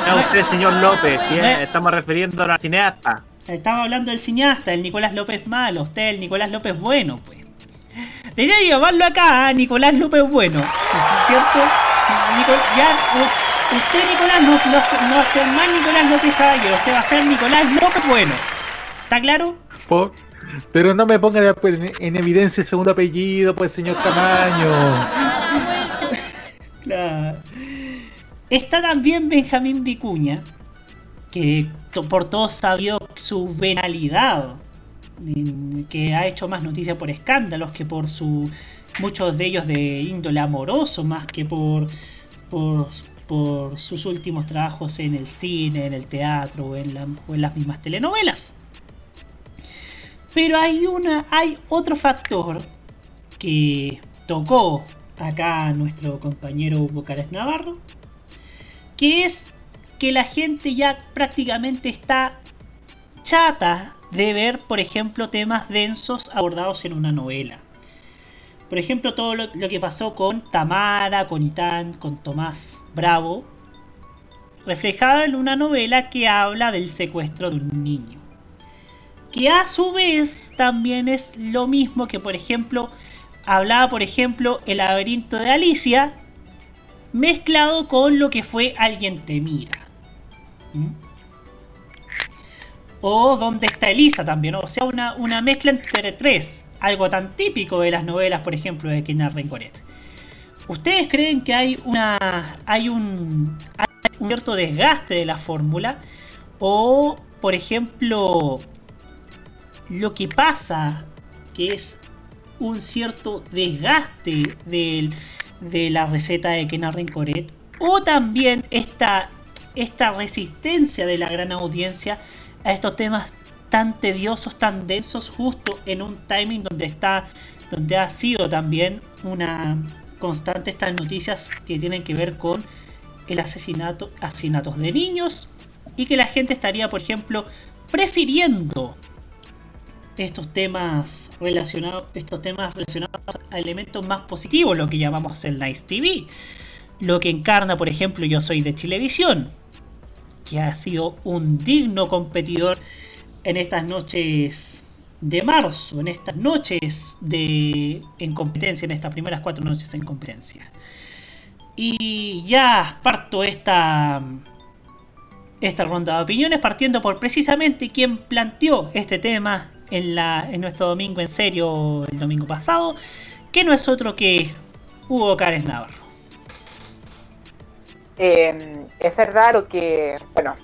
Speaker 10: no usted, señor López, si es-
Speaker 1: es-
Speaker 10: estamos refiriendo a la cineasta.
Speaker 1: Estaba hablando del cineasta, el Nicolás López malo, usted el Nicolás López bueno, pues. Debería llamarlo acá, a Nicolás López bueno, ¿cierto? Nico- ya, usted Nicolás no, no, no va a ser más Nicolás López Caballero, usted va a ser Nicolás López bueno. ¿Está claro?
Speaker 8: Por- Pero no me pongan pues, en, en evidencia el segundo apellido, pues señor Camaño.
Speaker 1: Claro. Está también Benjamín Vicuña, que por todos sabido su venalidad, que ha hecho más noticia por escándalos que por su muchos de ellos de índole amoroso, más que por, por, por sus últimos trabajos en el cine, en el teatro o en, la- o en las mismas telenovelas. Pero hay una, hay otro factor que tocó acá nuestro compañero Hugo Cares Navarro, que es que la gente ya prácticamente está chata de ver, por ejemplo, temas densos abordados en una novela. Por ejemplo, todo lo que pasó con Tamara, con Itán, con Tomás Bravo, reflejado en una novela que habla del secuestro de un niño. Que a su vez también es lo mismo que, por ejemplo, hablaba, por ejemplo, El laberinto de Alicia, mezclado con lo que fue Alguien te mira. ¿Mm? O Dónde está Elisa también, o sea, una, una mezcla entre tres, algo tan típico de las novelas, por ejemplo, de Kenneth Rencoret. ¿Ustedes creen que hay una hay un, hay un cierto desgaste de la fórmula? O, por ejemplo, lo que pasa, que es un cierto desgaste de la receta de Kena Rincoret, o también esta, esta resistencia de la gran audiencia a estos temas tan tediosos, tan densos, justo en un timing donde está, donde ha sido también una constante estas noticias que tienen que ver con el asesinato, asesinatos de niños y que la gente estaría, por ejemplo, prefiriendo estos temas relacionados estos temas relacionados a elementos más positivos lo que llamamos el Nice TV lo que encarna por ejemplo yo soy de Chilevisión que ha sido un digno competidor en estas noches de marzo en estas noches de en competencia en estas primeras cuatro noches en competencia. Y ya parto esta esta ronda de opiniones partiendo por precisamente quien planteó este tema en, la, en nuestro domingo en serio el domingo pasado, que no es otro que Hugo Cares Navarro.
Speaker 9: Eh, es verdad que, bueno,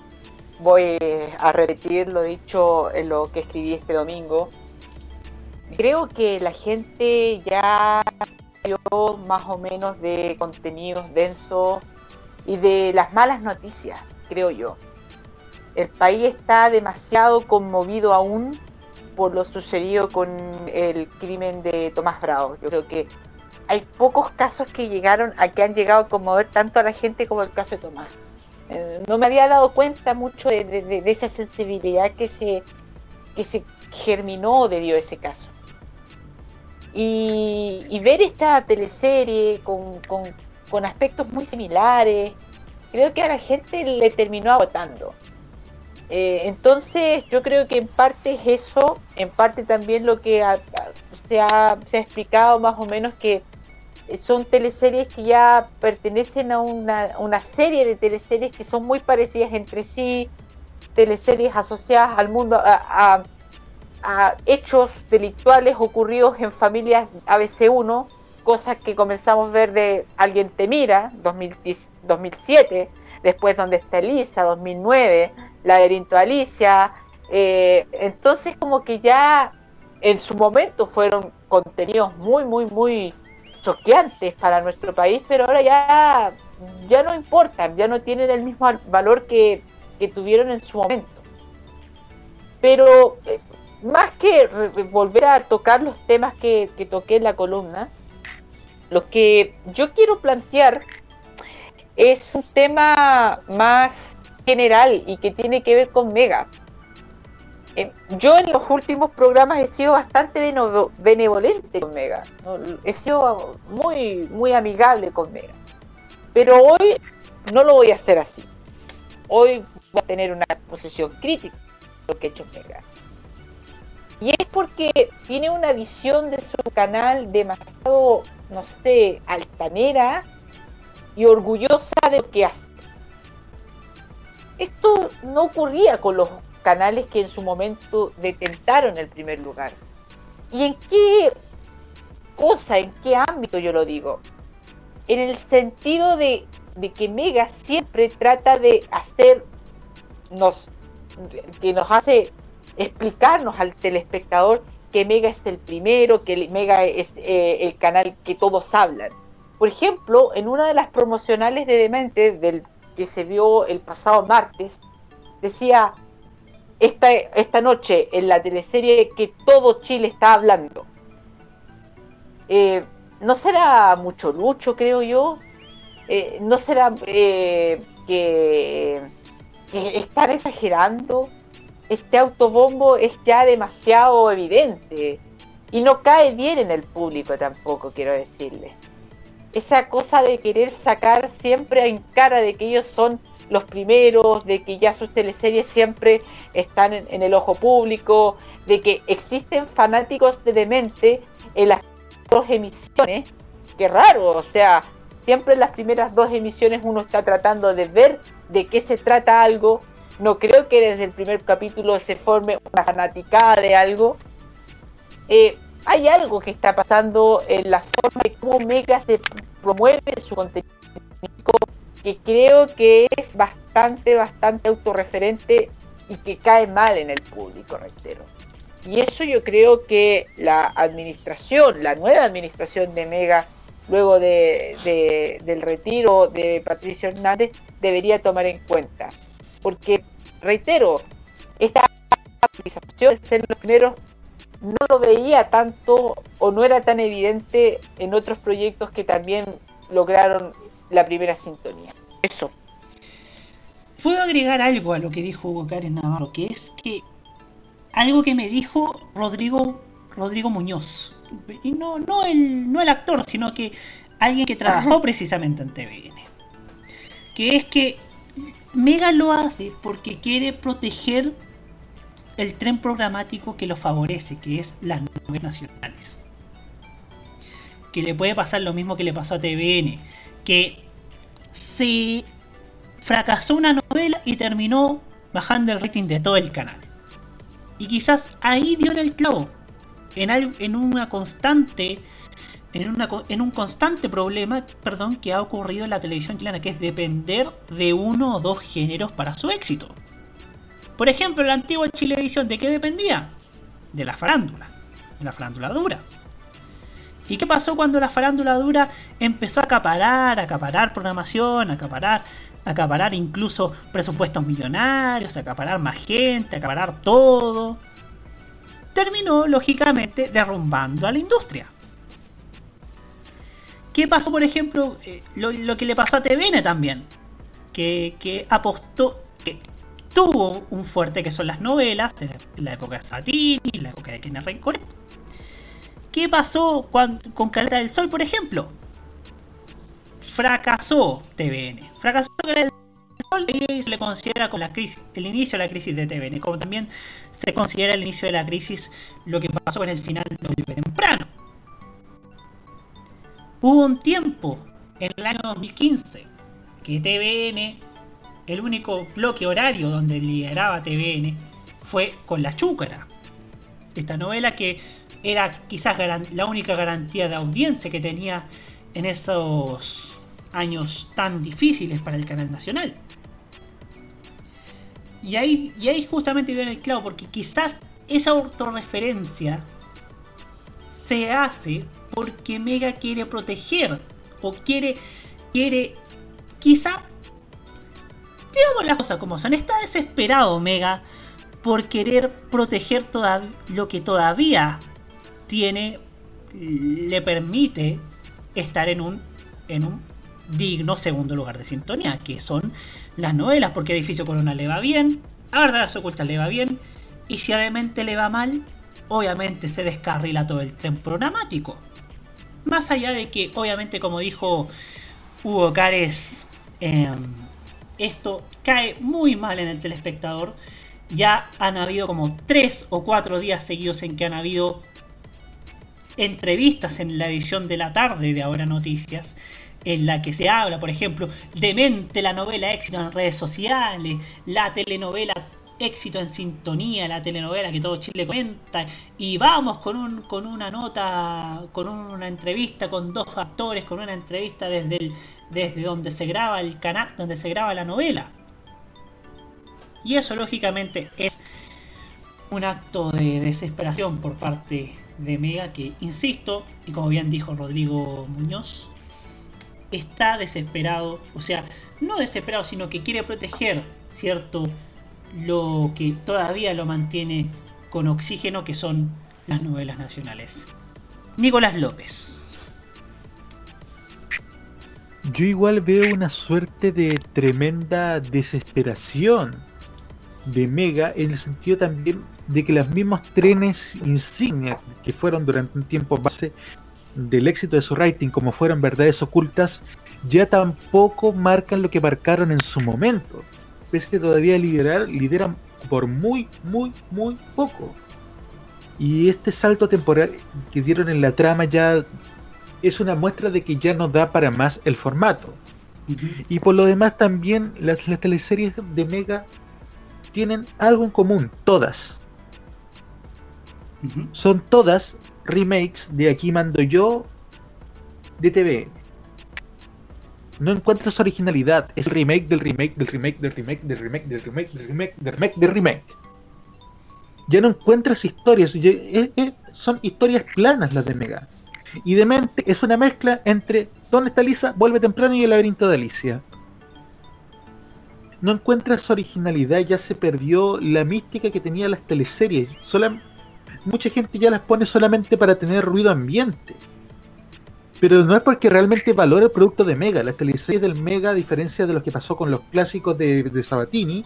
Speaker 9: voy a repetir lo dicho en lo que escribí este domingo. Creo que la gente ya vio más o menos de contenidos densos y de las malas noticias, creo yo. El país está demasiado conmovido aún por lo sucedido con el crimen de Tomás Bravo. Yo creo que hay pocos casos que llegaron a que han llegado a conmover tanto a la gente como el caso de Tomás. Eh, no me había dado cuenta mucho de, de- de- de esa sensibilidad que se, que se germinó debido a ese caso. Y, ver esta teleserie con aspectos muy similares, creo que a la gente le terminó agotando. Eh, entonces yo creo que en parte es eso, en parte también lo que ha- se, ha, explicado más o menos que son teleseries que ya pertenecen a una, serie de teleseries que son muy parecidas entre sí, teleseries asociadas al mundo, a, a- a hechos delictuales ocurridos en familias ABC1, cosas que comenzamos a ver de Alguien te mira, 2010 2007, después Donde está Elisa, 2009, Laberinto Alicia, eh, entonces como que ya en su momento fueron contenidos muy, muy, muy choqueantes para nuestro país, pero ahora ya, ya no importan, ya no tienen el mismo valor que, que tuvieron en su momento. Pero eh, más que volver a tocar los temas que, que toqué en la columna, lo que yo quiero plantear es un tema más general y que tiene que ver con Mega. Eh, yo en los últimos programas he sido bastante benevolente con Mega. He sido muy, muy amigable con Mega. Pero hoy no lo voy a hacer así. Hoy voy a tener una posición crítica lo que ha hecho Mega. Y es porque tiene una visión de su canal demasiado, no sé, altanera y orgullosa de lo que hace. Esto no ocurría con los canales que en su momento detentaron el primer lugar. ¿Y en qué cosa, en qué ámbito yo lo digo? En el sentido de, de que Mega siempre trata de hacernos, que nos hace explicarnos al telespectador que Mega es el primero, que Mega es eh, el canal que todos hablan. Por ejemplo, en una de las promocionales de Demente del que se vio el pasado martes, decía esta, esta noche en la teleserie que todo Chile está hablando. Eh, no será mucho lucho, creo yo. Eh, no será eh, que, que están exagerando. Este autobombo es ya demasiado evidente y no cae bien en el público tampoco, quiero decirle esa cosa de querer sacar siempre en cara de que ellos son los primeros, de que ya sus teleseries siempre están en, el ojo público, de que existen fanáticos de Demente en las dos emisiones. Qué raro, o sea, siempre en las primeras dos emisiones uno está tratando de ver de qué se trata algo. No creo que desde el primer capítulo se forme una fanaticada de algo. Eh, hay algo que está pasando en la forma de cómo Mega se promueve su contenido que creo que es bastante, bastante autorreferente y que cae mal en el público, reitero. Y eso yo creo que la administración, la nueva administración de Mega, luego de, de- del retiro de Patricio Hernández, debería tomar en cuenta. Porque, reitero, esta actualización de ser los primeros no lo veía tanto o no era tan evidente en otros proyectos que también lograron la primera sintonía. Eso.
Speaker 1: Puedo agregar algo a lo que dijo Hugo Karen Navarro, que es que algo que me dijo Rodrigo, Rodrigo Muñoz. Y no, no, el, no el actor, sino que alguien que trabajó precisamente en TVN. Que es que Mega lo hace porque quiere proteger el tren programático que lo favorece, que es las novelas nacionales. Que le puede pasar lo mismo que le pasó a TVN, que se fracasó una novela y terminó bajando el rating de todo el canal. Y quizás ahí dio el clavo, en, al- en una constante, en, en un constante problema, perdón, que ha ocurrido en la televisión chilena, que es depender de uno o dos géneros para su éxito. Por ejemplo, la antigua Chilevisión, ¿de qué dependía? De la farándula, de la farándula dura. ¿Y qué pasó cuando la farándula dura empezó a acaparar, acaparar programación, acaparar, acaparar incluso presupuestos millonarios, acaparar más gente, acaparar todo? Terminó, lógicamente, derrumbando a la industria. ¿Qué pasó, por ejemplo, eh, lo, lo que le pasó a TVN también? Que, que apostó, que tuvo un fuerte que son las novelas, la época de Satini, la época de Kenneth Rencoret. ¿Qué pasó con Caleta del Sol, por ejemplo? Fracasó TVN. Fracasó Caleta del Sol y se le considera con la crisis, el inicio de la crisis de TVN, como también se considera el inicio de la crisis lo que pasó con el final de Oliver Temprano. Hubo un tiempo, en el año 2015, que TVN, el único bloque horario donde lideraba TVN, fue con La Chúcara. Esta novela que era quizás la única garantía de audiencia que tenía en esos años tan difíciles para el canal nacional. Y ahí, y ahí justamente dio en el clavo, porque quizás esa autorreferencia se hace porque Mega quiere proteger o quiere, quiere, quizá, digamos las cosas como son, está desesperado Mega por querer proteger toda- lo que todavía tiene, le permite estar en un, en un digno segundo lugar de sintonía, que son las novelas, porque Edificio Corona le va bien, a Verdades Ocultas le va bien, y si además le va mal, obviamente se descarrila todo el tren programático. Más allá de que, obviamente, como dijo Hugo Cares, em, esto cae muy mal en el telespectador. Ya han habido como 3 o 4 días seguidos en que han habido entrevistas en la edición de la tarde de Ahora Noticias, en la que se habla, por ejemplo, demente la novela éxito en redes sociales, la telenovela éxito en sintonía, la telenovela que todo Chile comenta, y vamos con, un, con una nota, con una entrevista con dos actores, con una entrevista desde, el, desde donde se graba el canal, donde se graba la novela. Y eso lógicamente es un acto de desesperación por parte de Mega que, insisto, y como bien dijo Rodrigo Muñoz, está desesperado, o sea, no desesperado, sino que quiere proteger, ¿cierto? Lo que todavía lo mantiene con oxígeno, que son las novelas nacionales. Nicolás López.
Speaker 8: Yo igual veo una suerte de tremenda desesperación de Mega en el sentido también de que los mismos trenes insignia que fueron durante un tiempo base del éxito de su rating como fueron verdades ocultas ya tampoco marcan lo que marcaron en su momento pese que todavía liderar, lideran por muy muy muy poco y este salto temporal que dieron en la trama ya es una muestra de que ya no da para más el formato y por lo demás también las, las teleseries de Mega tienen algo en común, todas. Son todas remakes de Aquí Mando Yo de TV. No encuentras originalidad, es remake del remake del remake del remake del remake del remake del remake del remake del remake. Ya no encuentras historias, eh, eh, son historias planas las de Mega. Y Demente es una mezcla entre ¿Dónde está Lisa? Vuelve temprano y el laberinto de Alicia no encuentras originalidad, ya se perdió la mística que tenía las teleseries. Mucha gente ya las pone solamente para tener ruido ambiente. Pero no es porque realmente valore el producto de Mega. Las teleseries del Mega, a diferencia de lo que pasó con los clásicos de, de Sabatini,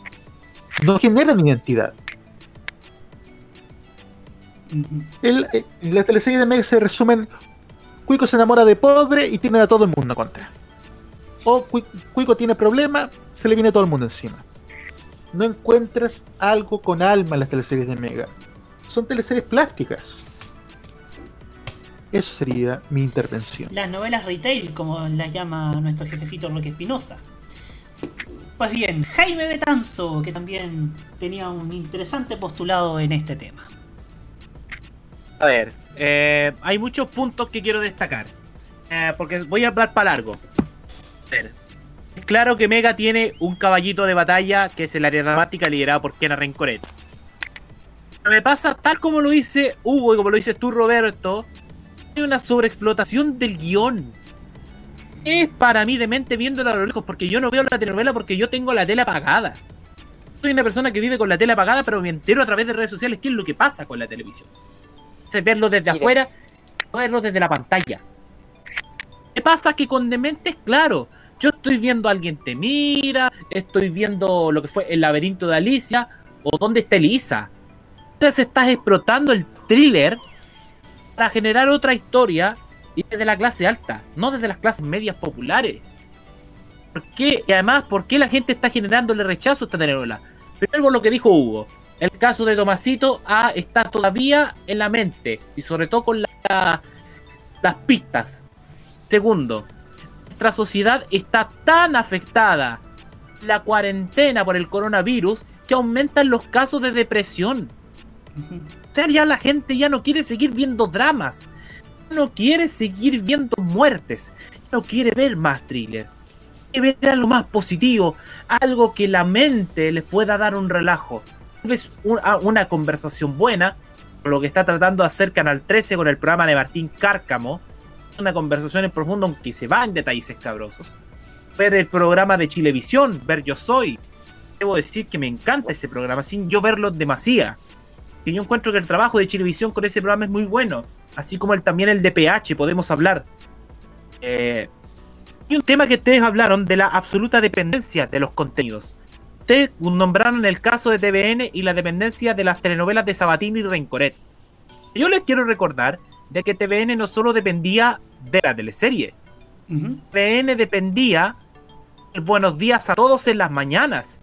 Speaker 8: no generan identidad. El, eh, las teleseries de Mega se resumen: Cuico se enamora de pobre y tienen a todo el mundo contra. O Cui- Cuico tiene problemas, se le viene todo el mundo encima. No encuentras algo con alma en las teleseries de Mega. Son teleseries plásticas. Eso sería mi intervención.
Speaker 1: Las novelas retail, como las llama nuestro jefecito Roque Espinosa. Pues bien, Jaime Betanzo, que también tenía un interesante postulado en este tema.
Speaker 10: A ver, eh, hay muchos puntos que quiero destacar. Eh, porque voy a hablar para largo. A ver, Claro que Mega tiene un caballito de batalla que es el área dramática liderado por Kena Rencoret. Pero me pasa tal como lo dice Hugo y como lo dices tú, Roberto, hay una sobreexplotación del guion. Es para mí demente viendo a lo lejos, porque yo no veo la telenovela porque yo tengo la tela apagada. Soy una persona que vive con la tela apagada, pero me entero a través de redes sociales qué es lo que pasa con la televisión. Es verlo desde afuera, no verlo desde la pantalla. ¿Qué pasa? Que con Demente es claro. Yo estoy viendo a alguien te mira, estoy viendo lo que fue el laberinto de Alicia, o dónde está Elisa. Entonces estás explotando el thriller para generar otra historia y desde la clase alta, no desde las clases medias populares. ¿Por qué? Y además, ¿por qué la gente está generándole rechazo a esta telenovela? Primero por lo que dijo Hugo. El caso de Tomasito ah, está todavía en la mente y sobre todo con la- las pistas. Segundo, nuestra sociedad está tan afectada la cuarentena por el coronavirus que aumentan los casos de depresión. Ya la gente ya no quiere seguir viendo dramas, no quiere seguir viendo muertes, no quiere ver más thriller. Quiere ver algo más positivo, algo que la mente les pueda dar un relajo. Tal vez una conversación buena, lo que está tratando de hacer Canal 13 con el programa de Martín Cárcamo, una conversación en profundo, aunque se va en detalles escabrosos. Ver el programa de Chilevisión, ver Yo Soy. Debo decir que me encanta ese programa, sin yo verlo demasiado. Y yo encuentro que el trabajo de Chilevisión con ese programa es muy bueno. Así como el, también el de PH, podemos hablar. Eh, y un tema que ustedes hablaron de la absoluta dependencia de los contenidos. Ustedes nombraron el caso de TVN y la dependencia de las telenovelas de Sabatini y Rencoret. Yo les quiero recordar de que TVN no solo dependía de la teleserie. TVN dependía del Buenos Días a Todos en las mañanas.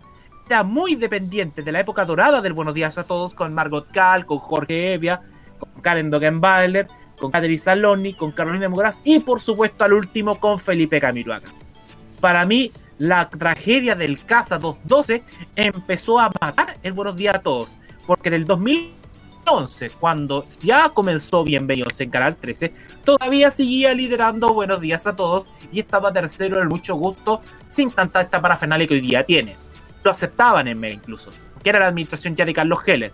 Speaker 10: Era muy dependiente de la época dorada del Buenos Días a Todos con Margot Cal, con Jorge Evia, con Karen Dogenbailer, con Catherine Saloni, con Carolina Moraz y por supuesto al último con Felipe Camiroaga. Para mí, la tragedia del Casa 212 empezó a matar el Buenos Días a Todos, porque en el 2011, cuando ya comenzó Bienvenidos en Canal 13, todavía seguía liderando Buenos Días a Todos y estaba tercero en mucho gusto, sin tanta esta parafernalia que hoy día tiene. Lo aceptaban en Mega incluso, que era la administración ya de Carlos Heller.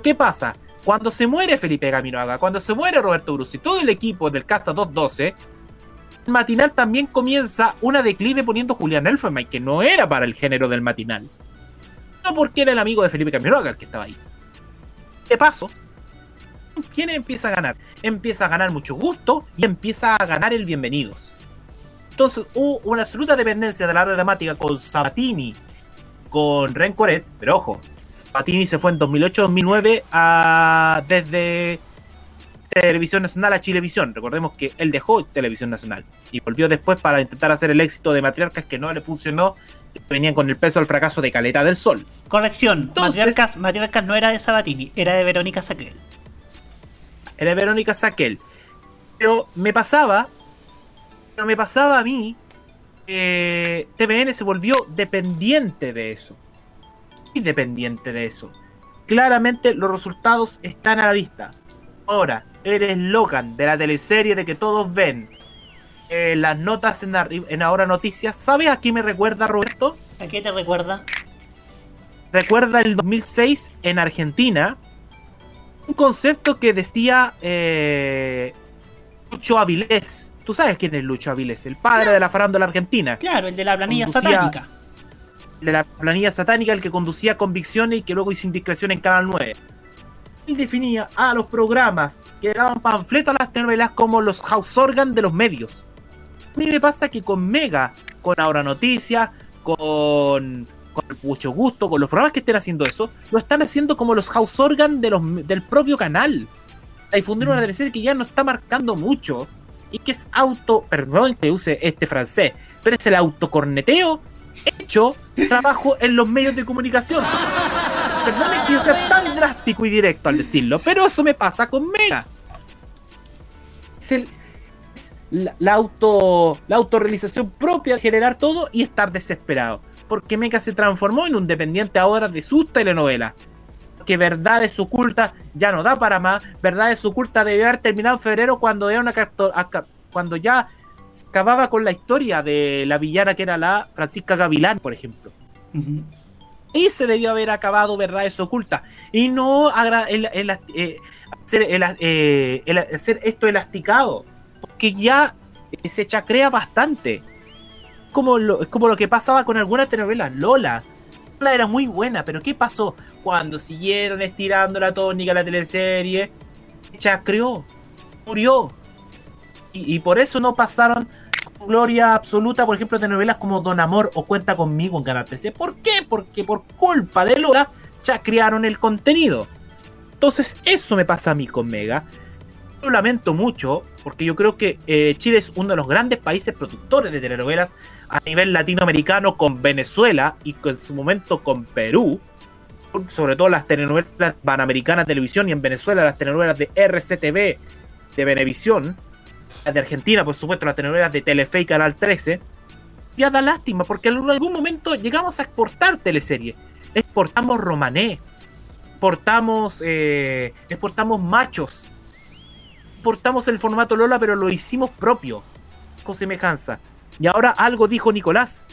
Speaker 10: ¿Qué pasa? Cuando se muere Felipe Gamiroaga, cuando se muere Roberto Bruce y todo el equipo del Casa 212, el matinal también comienza una declive poniendo Julián Elfenbein, que no era para el género del matinal. No porque era el amigo de Felipe Camiroaga el que estaba ahí. De paso, ¿quién empieza a ganar? Empieza a ganar mucho gusto y empieza a ganar el bienvenidos. Entonces hubo una absoluta dependencia de la red dramática con Sabatini, con Rencoret, pero ojo, Sabatini se fue en 2008-2009 a- desde Televisión Nacional a Chilevisión. Recordemos que él dejó Televisión Nacional y volvió después para intentar hacer el éxito de Matriarcas que no le funcionó. Venían con el peso del fracaso de Caleta del Sol.
Speaker 1: Corrección,
Speaker 10: Entonces-
Speaker 1: Matriarcas, Matriarcas no era de Sabatini, era de Verónica Saquel.
Speaker 10: Era Verónica Saquel. Pero me pasaba, pero me pasaba a mí, que TVN se volvió dependiente de eso. Y dependiente de eso. Claramente los resultados están a la vista. Ahora, el eslogan de la teleserie de que todos ven eh, las notas en, en Ahora Noticias, ¿sabes a qué me recuerda Roberto?
Speaker 1: ¿A qué te recuerda?
Speaker 10: recuerda el 2006 en Argentina un concepto que decía eh, Lucho Avilés. Tú sabes quién es Lucho Avilés, el padre de la farándula argentina.
Speaker 1: Claro, el de la planilla
Speaker 10: Conducía-
Speaker 1: satánica.
Speaker 10: De la planilla satánica, el que conducía Convicciones y que luego hizo Indiscreción en Canal 9. Él definía a los programas que daban panfleto a las telenovelas como los house organ de los medios. A mí me pasa que con Mega, con Ahora Noticias, con, con mucho gusto, con los programas que estén haciendo eso, lo están haciendo como los house organ de los, del propio canal. A difundir una teleserie que ya no está marcando mucho y que es auto, perdón que use este francés, pero es el autocorneteo hecho trabajo en los medios de comunicación. Perdón que yo sea tan drástico y directo al decirlo, pero eso me pasa con Mega. Es el, es la, la auto, la autorrealización propia de generar todo y estar desesperado. Porque Mega se transformó en un dependiente ahora de sus telenovelas. Que Verdades Ocultas ya no da para más. Verdades Ocultas debió haber terminado en febrero cuando, era una cuando ya se acababa con la historia de la villana que era la Francisca Gavilán, por ejemplo. Y se debió haber acabado verdades ocultas. Y no el- el- eh, hacer, el- eh, hacer esto elasticado. Porque ya eh, se chacrea bastante. Como lo, como lo que pasaba con algunas telenovelas. Lola. Era muy buena, pero ¿qué pasó? Cuando siguieron estirando la tónica de la teleserie, chacreó, murió. Y, y por eso no pasaron gloria absoluta, por ejemplo, telenovelas como Don Amor o Cuenta conmigo en Canal 13. ¿Por qué? Porque por culpa de Lola chacrearon el contenido. Entonces, eso me pasa a mí con Mega. Lo lamento mucho, porque yo creo que eh, Chile es uno de los grandes países productores de telenovelas a nivel latinoamericano con Venezuela y en su momento con Perú. Sobre todo las telenovelas Panamericanas Televisión y en Venezuela las telenovelas de RCTV, de Venevisión. Las de Argentina, por supuesto, las telenovelas de Telefe y Canal 13. Ya da lástima, porque en algún momento llegamos a exportar teleseries. Exportamos Romané, exportamos, eh, exportamos Machos, exportamos el formato Lola, pero lo hicimos propio, con semejanza. Y ahora algo dijo Nicolás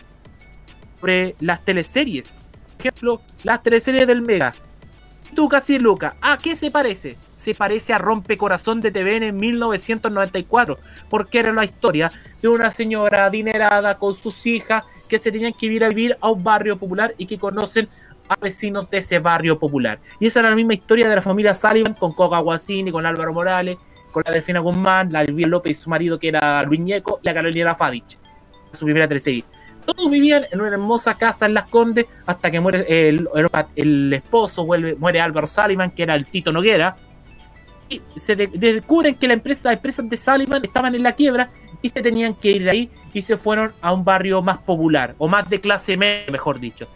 Speaker 10: sobre las teleseries. Por ejemplo, las teleseries del Mega. Tú casi Luca. ¿A qué se parece? Se parece a Rompecorazón de TVN en 1994, porque era la historia de una señora adinerada con sus hijas que se tenían que ir a vivir a un barrio popular y que conocen a vecinos de ese barrio popular. Y esa era la misma historia de la familia Sullivan con Coca Guasini, con Álvaro Morales, con la Delfina Guzmán, la Elvira López y su marido que era Luis Ñeco y la Carolina Fadich, su primera teleserie. Todos vivían en una hermosa casa en Las Condes hasta que muere el, el- esposo, muere Álvaro Sullivan, que era el Tito Noguera. Y se de- descubren que las empresas de Sullivan estaban en la quiebra y se tenían que ir de ahí y se fueron a un barrio más popular, o más de clase media, mejor dicho.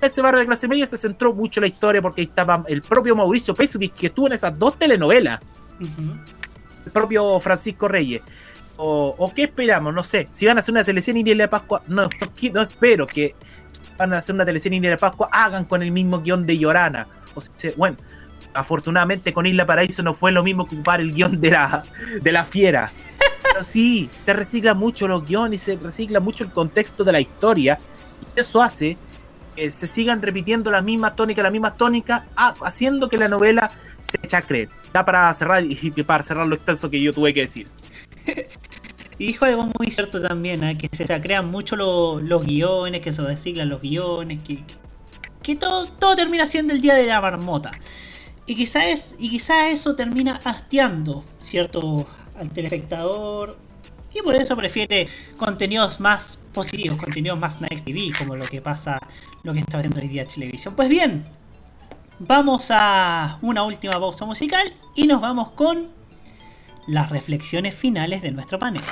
Speaker 10: Ese barrio de clase media se centró mucho la historia porque ahí estaba el propio Mauricio Pesudis, que estuvo en esas dos telenovelas el propio Francisco Reyes. O, qué esperamos, no sé. Si van a hacer una teleserie India de Pascua, no, no, espero que van a hacer una teleserie India de Pascua, hagan con el mismo guion de Llorana. O bueno, afortunadamente con Isla Paraíso no fue lo mismo que ocupar el guion de la, de la fiera. Pero sí, se recicla mucho los guiones, se recicla mucho el contexto de la historia. Y eso hace que se sigan repitiendo las mismas tónicas, las mismas tónicas, haciendo que la novela se chacre. Ya para cerrar y para cerrar lo extenso que yo tuve que decir. <laughs>
Speaker 1: Y dijo algo muy cierto también, ¿eh? que se crean mucho lo- los guiones, que se reciclan los guiones, que, que todo, todo termina siendo el día de la marmota. Y quizás y quizá eso termina hastiando, ¿cierto? Al telespectador. Y por eso prefiere contenidos más positivos, contenidos más nice TV, como lo que pasa, lo que está haciendo hoy día Televisión. Pues bien, vamos a una última pausa musical y nos vamos con las reflexiones finales de nuestro panel.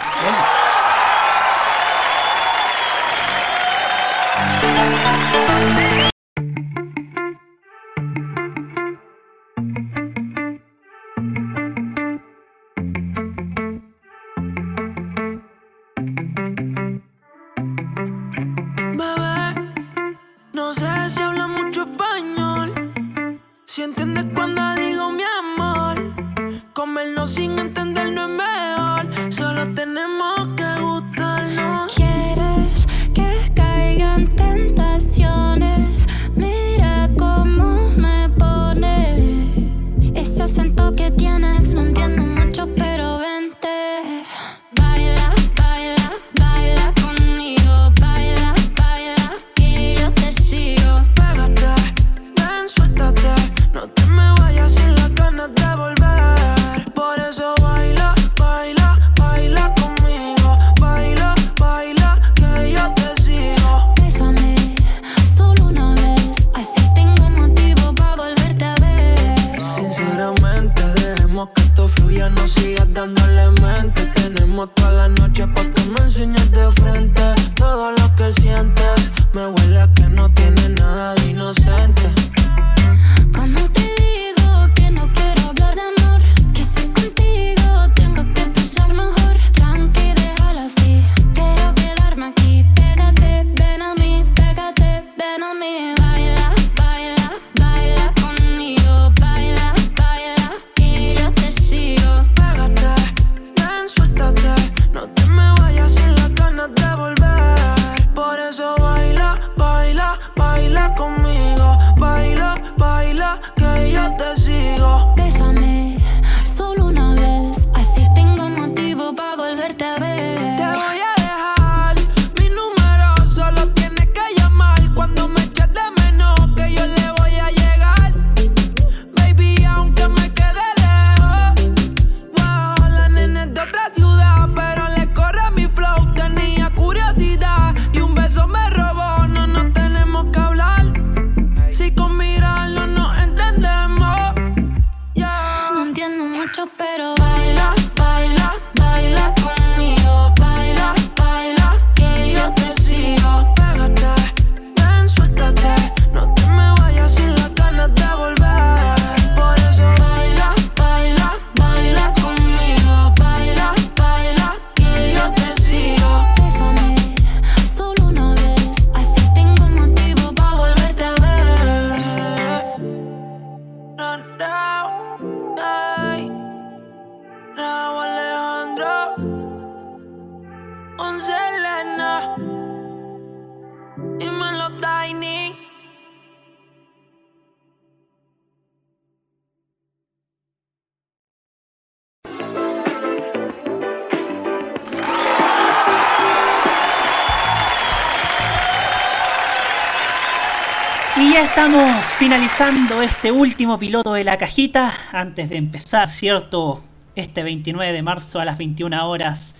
Speaker 12: Y
Speaker 1: ya estamos finalizando este último piloto de la cajita. Antes de empezar, ¿cierto? Este 29 de marzo a las 21 horas.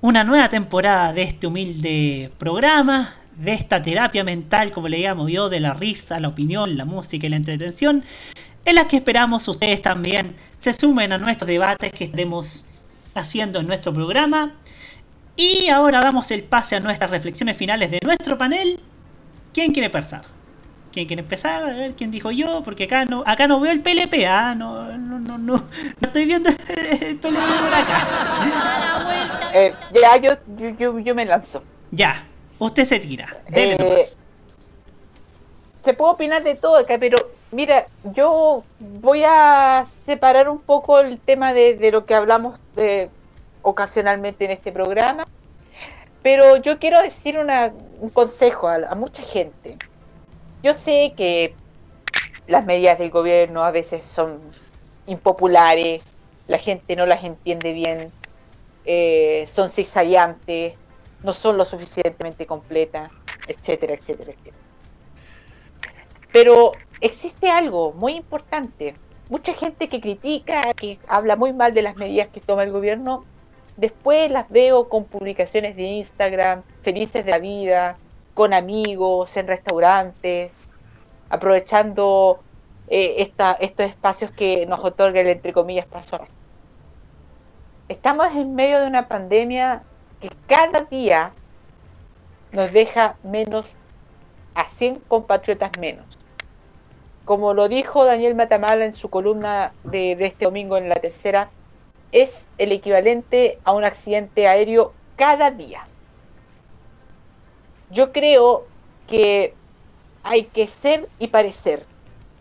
Speaker 1: Una nueva temporada de este humilde programa. De esta terapia mental, como le llamo yo, de la risa, la opinión, la música y la entretención. En la que esperamos ustedes también se sumen a nuestros debates que estaremos haciendo en nuestro programa. Y ahora damos el pase a nuestras reflexiones finales de nuestro panel. ¿Quién quiere empezar? ¿Quién quiere empezar? A ver quién dijo yo, porque acá no, acá no veo el PLP, ah, no, no, no, no, no estoy viendo el PLP por acá.
Speaker 9: Eh, ya, yo, yo, yo, yo me lanzo.
Speaker 1: Ya, usted se tira, dele
Speaker 9: Eh,
Speaker 1: nomás.
Speaker 9: se puede opinar de todo acá, pero mira, yo voy a separar un poco el tema de, de lo que hablamos de, ocasionalmente en este programa, pero yo quiero decir una- un consejo a, a mucha gente. Yo sé que las medidas del gobierno a veces son impopulares, la gente no las entiende bien, eh, son zigzagueantes, no son lo suficientemente completas, etcétera, etcétera, etcétera. Pero existe algo muy importante. Mucha gente que critica, que habla muy mal de las medidas que toma el gobierno, después las veo con publicaciones de Instagram, felices de la vida, con amigos, en restaurantes, aprovechando eh, estos espacios que nos otorga el entre comillas. Estamos en medio de una pandemia que cada día nos deja menos a 100 compatriotas menos. Como lo dijo Daniel Matamala en su columna de este domingo en la tercera, es el equivalente a un accidente aéreo cada día. Yo creo que hay que ser y parecer.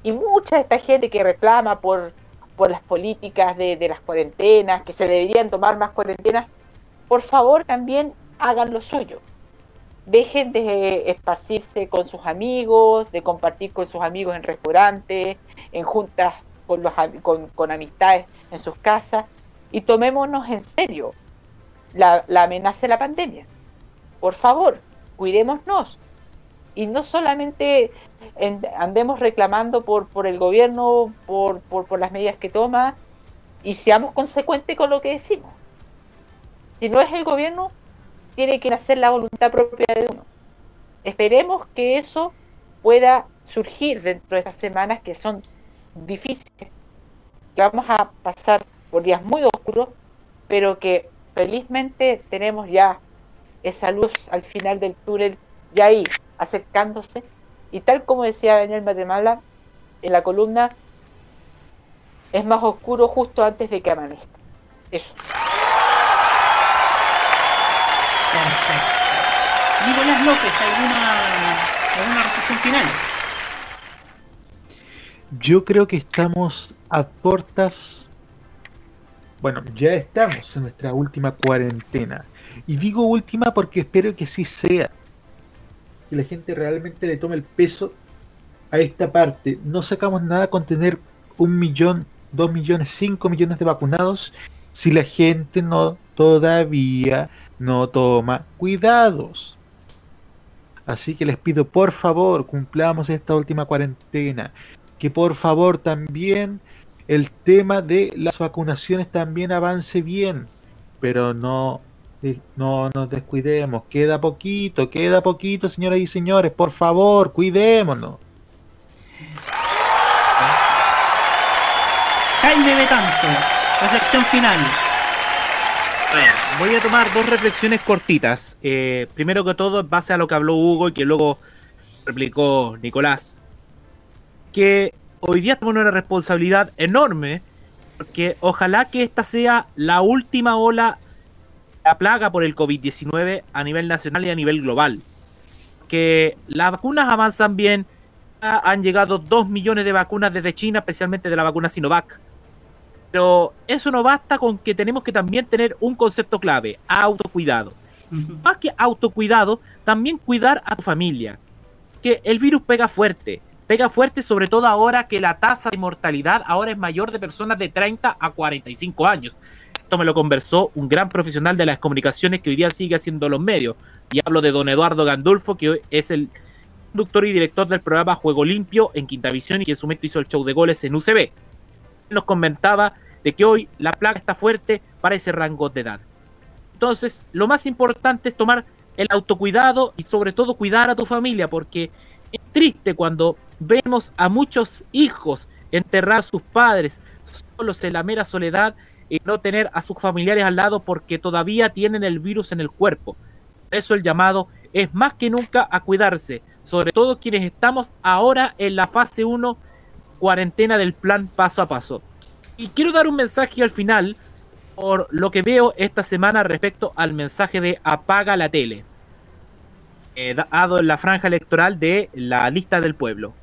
Speaker 9: Y mucha de esta gente que reclama por, por las políticas de, de las cuarentenas, que se deberían tomar más cuarentenas, por favor también hagan lo suyo. Dejen de esparcirse con sus amigos, de compartir con sus amigos en restaurantes, en juntas con, los, con, con amistades en sus casas y tomémonos en serio la, la amenaza de la pandemia. Por favor, cuidémonos. Y no solamente en- andemos reclamando por, por el gobierno, por, por, por las medidas que toma, y seamos consecuentes con lo que decimos. Si no es el gobierno, tiene que nacer la voluntad propia de uno. Esperemos que eso pueda surgir dentro de estas semanas que son difíciles, que vamos a pasar por días muy oscuros, pero que felizmente tenemos ya esa luz al final del túnel, ya ahí, acercándose, y tal como decía Daniel Matemala en la columna, es más oscuro justo antes de que amanezca. Eso.
Speaker 1: Perfecto. Nicolás López, ¿alguna, alguna reflexión final?
Speaker 8: Yo creo que estamos a puertas. Bueno, ya estamos en nuestra última cuarentena. Y digo última porque espero que sí sea. Que la gente realmente le tome el peso a esta parte, no sacamos nada con tener un millón, dos millones, cinco millones de vacunados si la gente no todavía no toma cuidados. Así que les pido por favor cumplamos esta última cuarentena. Que por favor también el tema de las vacunaciones también avance bien. Pero no, no nos descuidemos. Queda poquito, queda poquito, señoras y señores. Por favor, cuidémonos.
Speaker 1: Jaime Betanzo, reflexión final.
Speaker 10: Bueno, voy a tomar dos reflexiones cortitas. Eh, primero que todo, en base a lo que habló Hugo y que luego replicó Nicolás, que hoy día tenemos una responsabilidad enorme, porque ojalá que esta sea la última ola la plaga por el COVID-19 a nivel nacional y a nivel global. Que las vacunas avanzan bien, han llegado 2 millones de vacunas desde China, especialmente de la vacuna Sinovac. Pero eso no basta con que tenemos que también tener un concepto clave, autocuidado. Más que autocuidado, también cuidar a tu familia. Que el virus pega fuerte. Pega fuerte sobre todo ahora que la tasa de mortalidad ahora es mayor de personas de 30 a 45 años. Esto me lo conversó un gran profesional de las comunicaciones que hoy día sigue haciendo los medios. Y hablo de don Eduardo Gandulfo, que es el conductor y director del programa Juego Limpio en Quintavisión y que en su momento hizo el show de goles en UCB. Nos comentaba de que hoy la plaga está fuerte para ese rango de edad. Entonces, lo más importante es tomar el autocuidado y sobre todo cuidar a tu familia, porque es triste cuando vemos a muchos hijos enterrar a sus padres solos en la mera soledad y no tener a sus familiares al lado porque todavía tienen el virus en el cuerpo. Por eso el llamado es más que nunca a cuidarse, sobre todo quienes estamos ahora en la fase 1 cuarentena del plan paso a paso. Y quiero dar un mensaje al final por lo que veo esta semana respecto al mensaje de apaga la tele, eh, dado en la franja electoral de la lista del pueblo.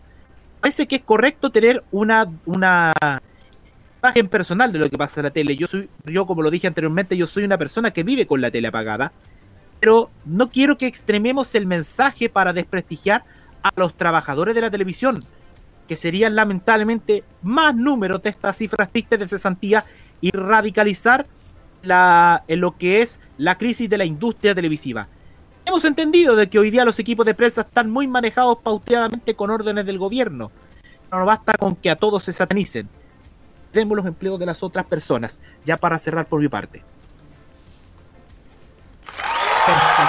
Speaker 10: Parece que es correcto tener una, una imagen personal de lo que pasa en la tele. Yo soy, yo como lo dije anteriormente, yo soy una persona que vive con la tele apagada, pero no quiero que extrememos el mensaje para desprestigiar a los trabajadores de la televisión que serían lamentablemente más números de estas cifras tristes de cesantía y radicalizar la, en lo que es la crisis de la industria televisiva. Hemos entendido de que hoy día los equipos de prensa están muy manejados pauteadamente con órdenes del gobierno. No basta con que a todos se satanicen. Demos los empleos de las otras personas, ya para cerrar por mi parte.
Speaker 1: Perfecto.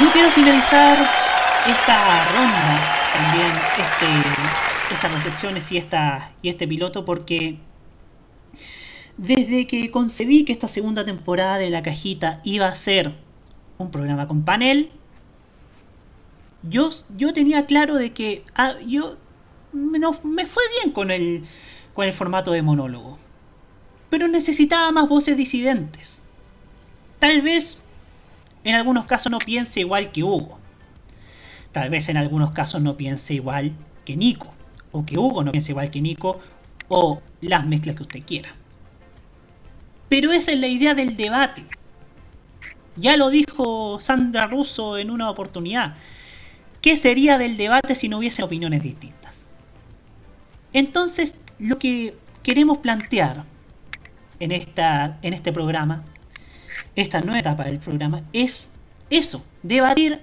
Speaker 1: Yo quiero finalizar esta ronda también este, estas reflexiones y, esta, y este piloto porque desde que concebí que esta segunda temporada de La Cajita iba a ser un programa con panel, yo, yo tenía claro de que ah, yo me fue bien con el, con el formato de monólogo, pero necesitaba más voces disidentes. Tal vez en algunos casos no piense igual que Hugo Tal vez en algunos casos no piense igual que Nico, o que Hugo no piense igual que Nico, o las mezclas que usted quiera. Pero esa es la idea del debate. Ya lo dijo Sandra Russo en una oportunidad. ¿Qué sería del debate si no hubiesen opiniones distintas? Entonces, lo que queremos plantear en, esta, en este programa, esta nueva etapa del programa, es eso, debatir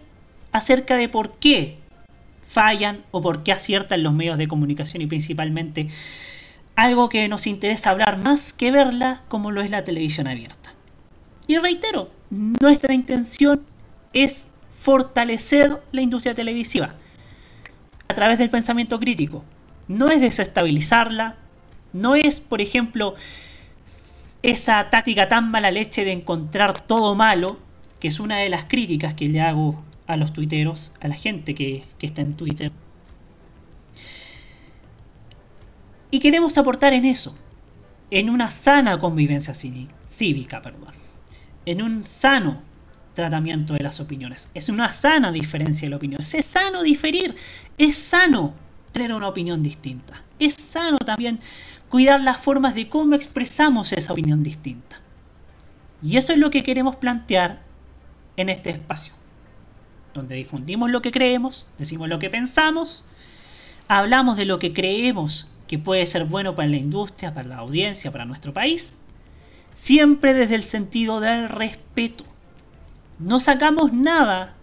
Speaker 1: acerca de por qué fallan o por qué aciertan los medios de comunicación y principalmente algo que nos interesa hablar más que verla como lo es la televisión abierta. Y reitero, nuestra intención es fortalecer la industria televisiva a través del pensamiento crítico. No es desestabilizarla, no es, por ejemplo, esa táctica tan mala leche de encontrar todo malo, que es una de las críticas que le hago a los tuiteros, a la gente que, está en Twitter. Y queremos aportar en eso, en una sana convivencia cívica, perdón, en un sano tratamiento de las opiniones, es una sana diferencia de opinión, es sano diferir, es sano tener una opinión distinta, es sano también cuidar las formas de cómo expresamos esa opinión distinta. Y eso es lo que queremos plantear en este espacio. donde difundimos lo que creemos, decimos lo que pensamos, hablamos de lo que creemos que puede ser bueno para la industria, para la audiencia, para nuestro país, siempre desde el sentido del respeto. No sacamos nada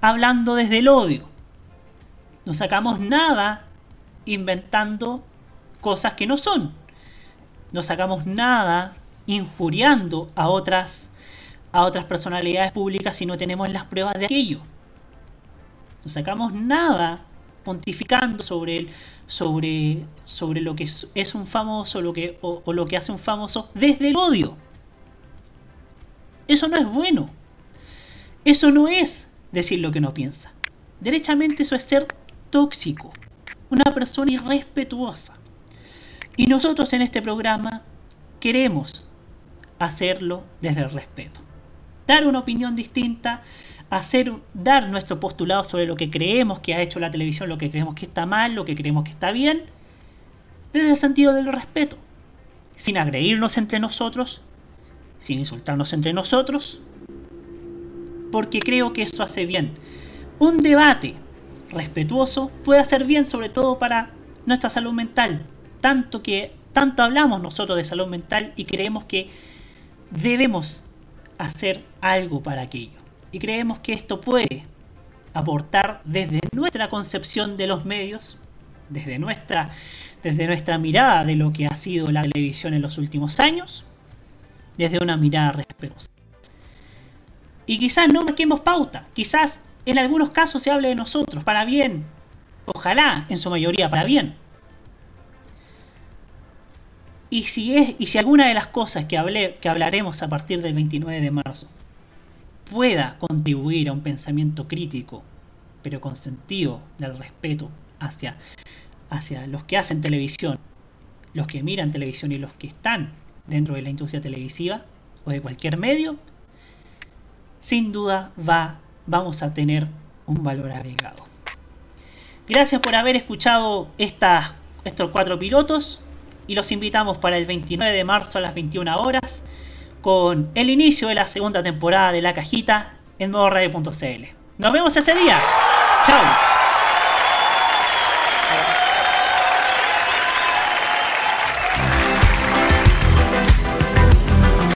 Speaker 1: hablando desde el odio. No sacamos nada inventando cosas que no son. No sacamos nada injuriando a otras a otras personalidades públicas si no tenemos las pruebas de aquello. No sacamos nada pontificando sobre el, sobre, sobre lo que es, un famoso lo que, o, o lo que hace un famoso desde el odio. Eso no es bueno. Eso no es decir lo que no piensa. Derechamente eso es ser tóxico. Una persona irrespetuosa. Y nosotros en este programa queremos hacerlo desde el respeto. Dar una opinión distinta, hacer, dar nuestro postulado sobre lo que creemos que ha hecho la televisión, lo que creemos que está mal, lo que creemos que está bien, desde el sentido del respeto, sin agredirnos entre nosotros, sin insultarnos entre nosotros, porque creo que eso hace bien. Un debate respetuoso puede hacer bien sobre todo para nuestra salud mental, tanto que tanto hablamos nosotros de salud mental y creemos que debemos hacer algo para aquello. Y creemos que esto puede aportar desde nuestra concepción de los medios, desde nuestra, desde nuestra mirada de lo que ha sido la televisión en los últimos años, desde una mirada respetuosa. Y quizás no marquemos pauta, quizás en algunos casos se hable de nosotros, para bien, ojalá en su mayoría para bien. Y si, es, y si alguna de las cosas que, hablé, que hablaremos a partir del 29 de marzo pueda contribuir a un pensamiento crítico, pero con sentido del respeto hacia, hacia los que hacen televisión, los que miran televisión y los que están dentro de la industria televisiva o de cualquier medio, sin duda va, vamos a tener un valor agregado. Gracias por haber escuchado estos cuatro pilotos y los invitamos para el 29 de marzo a las 21 horas con el inicio de la segunda temporada de La Cajita en modoradio.cl. Nos vemos ese día. Chao.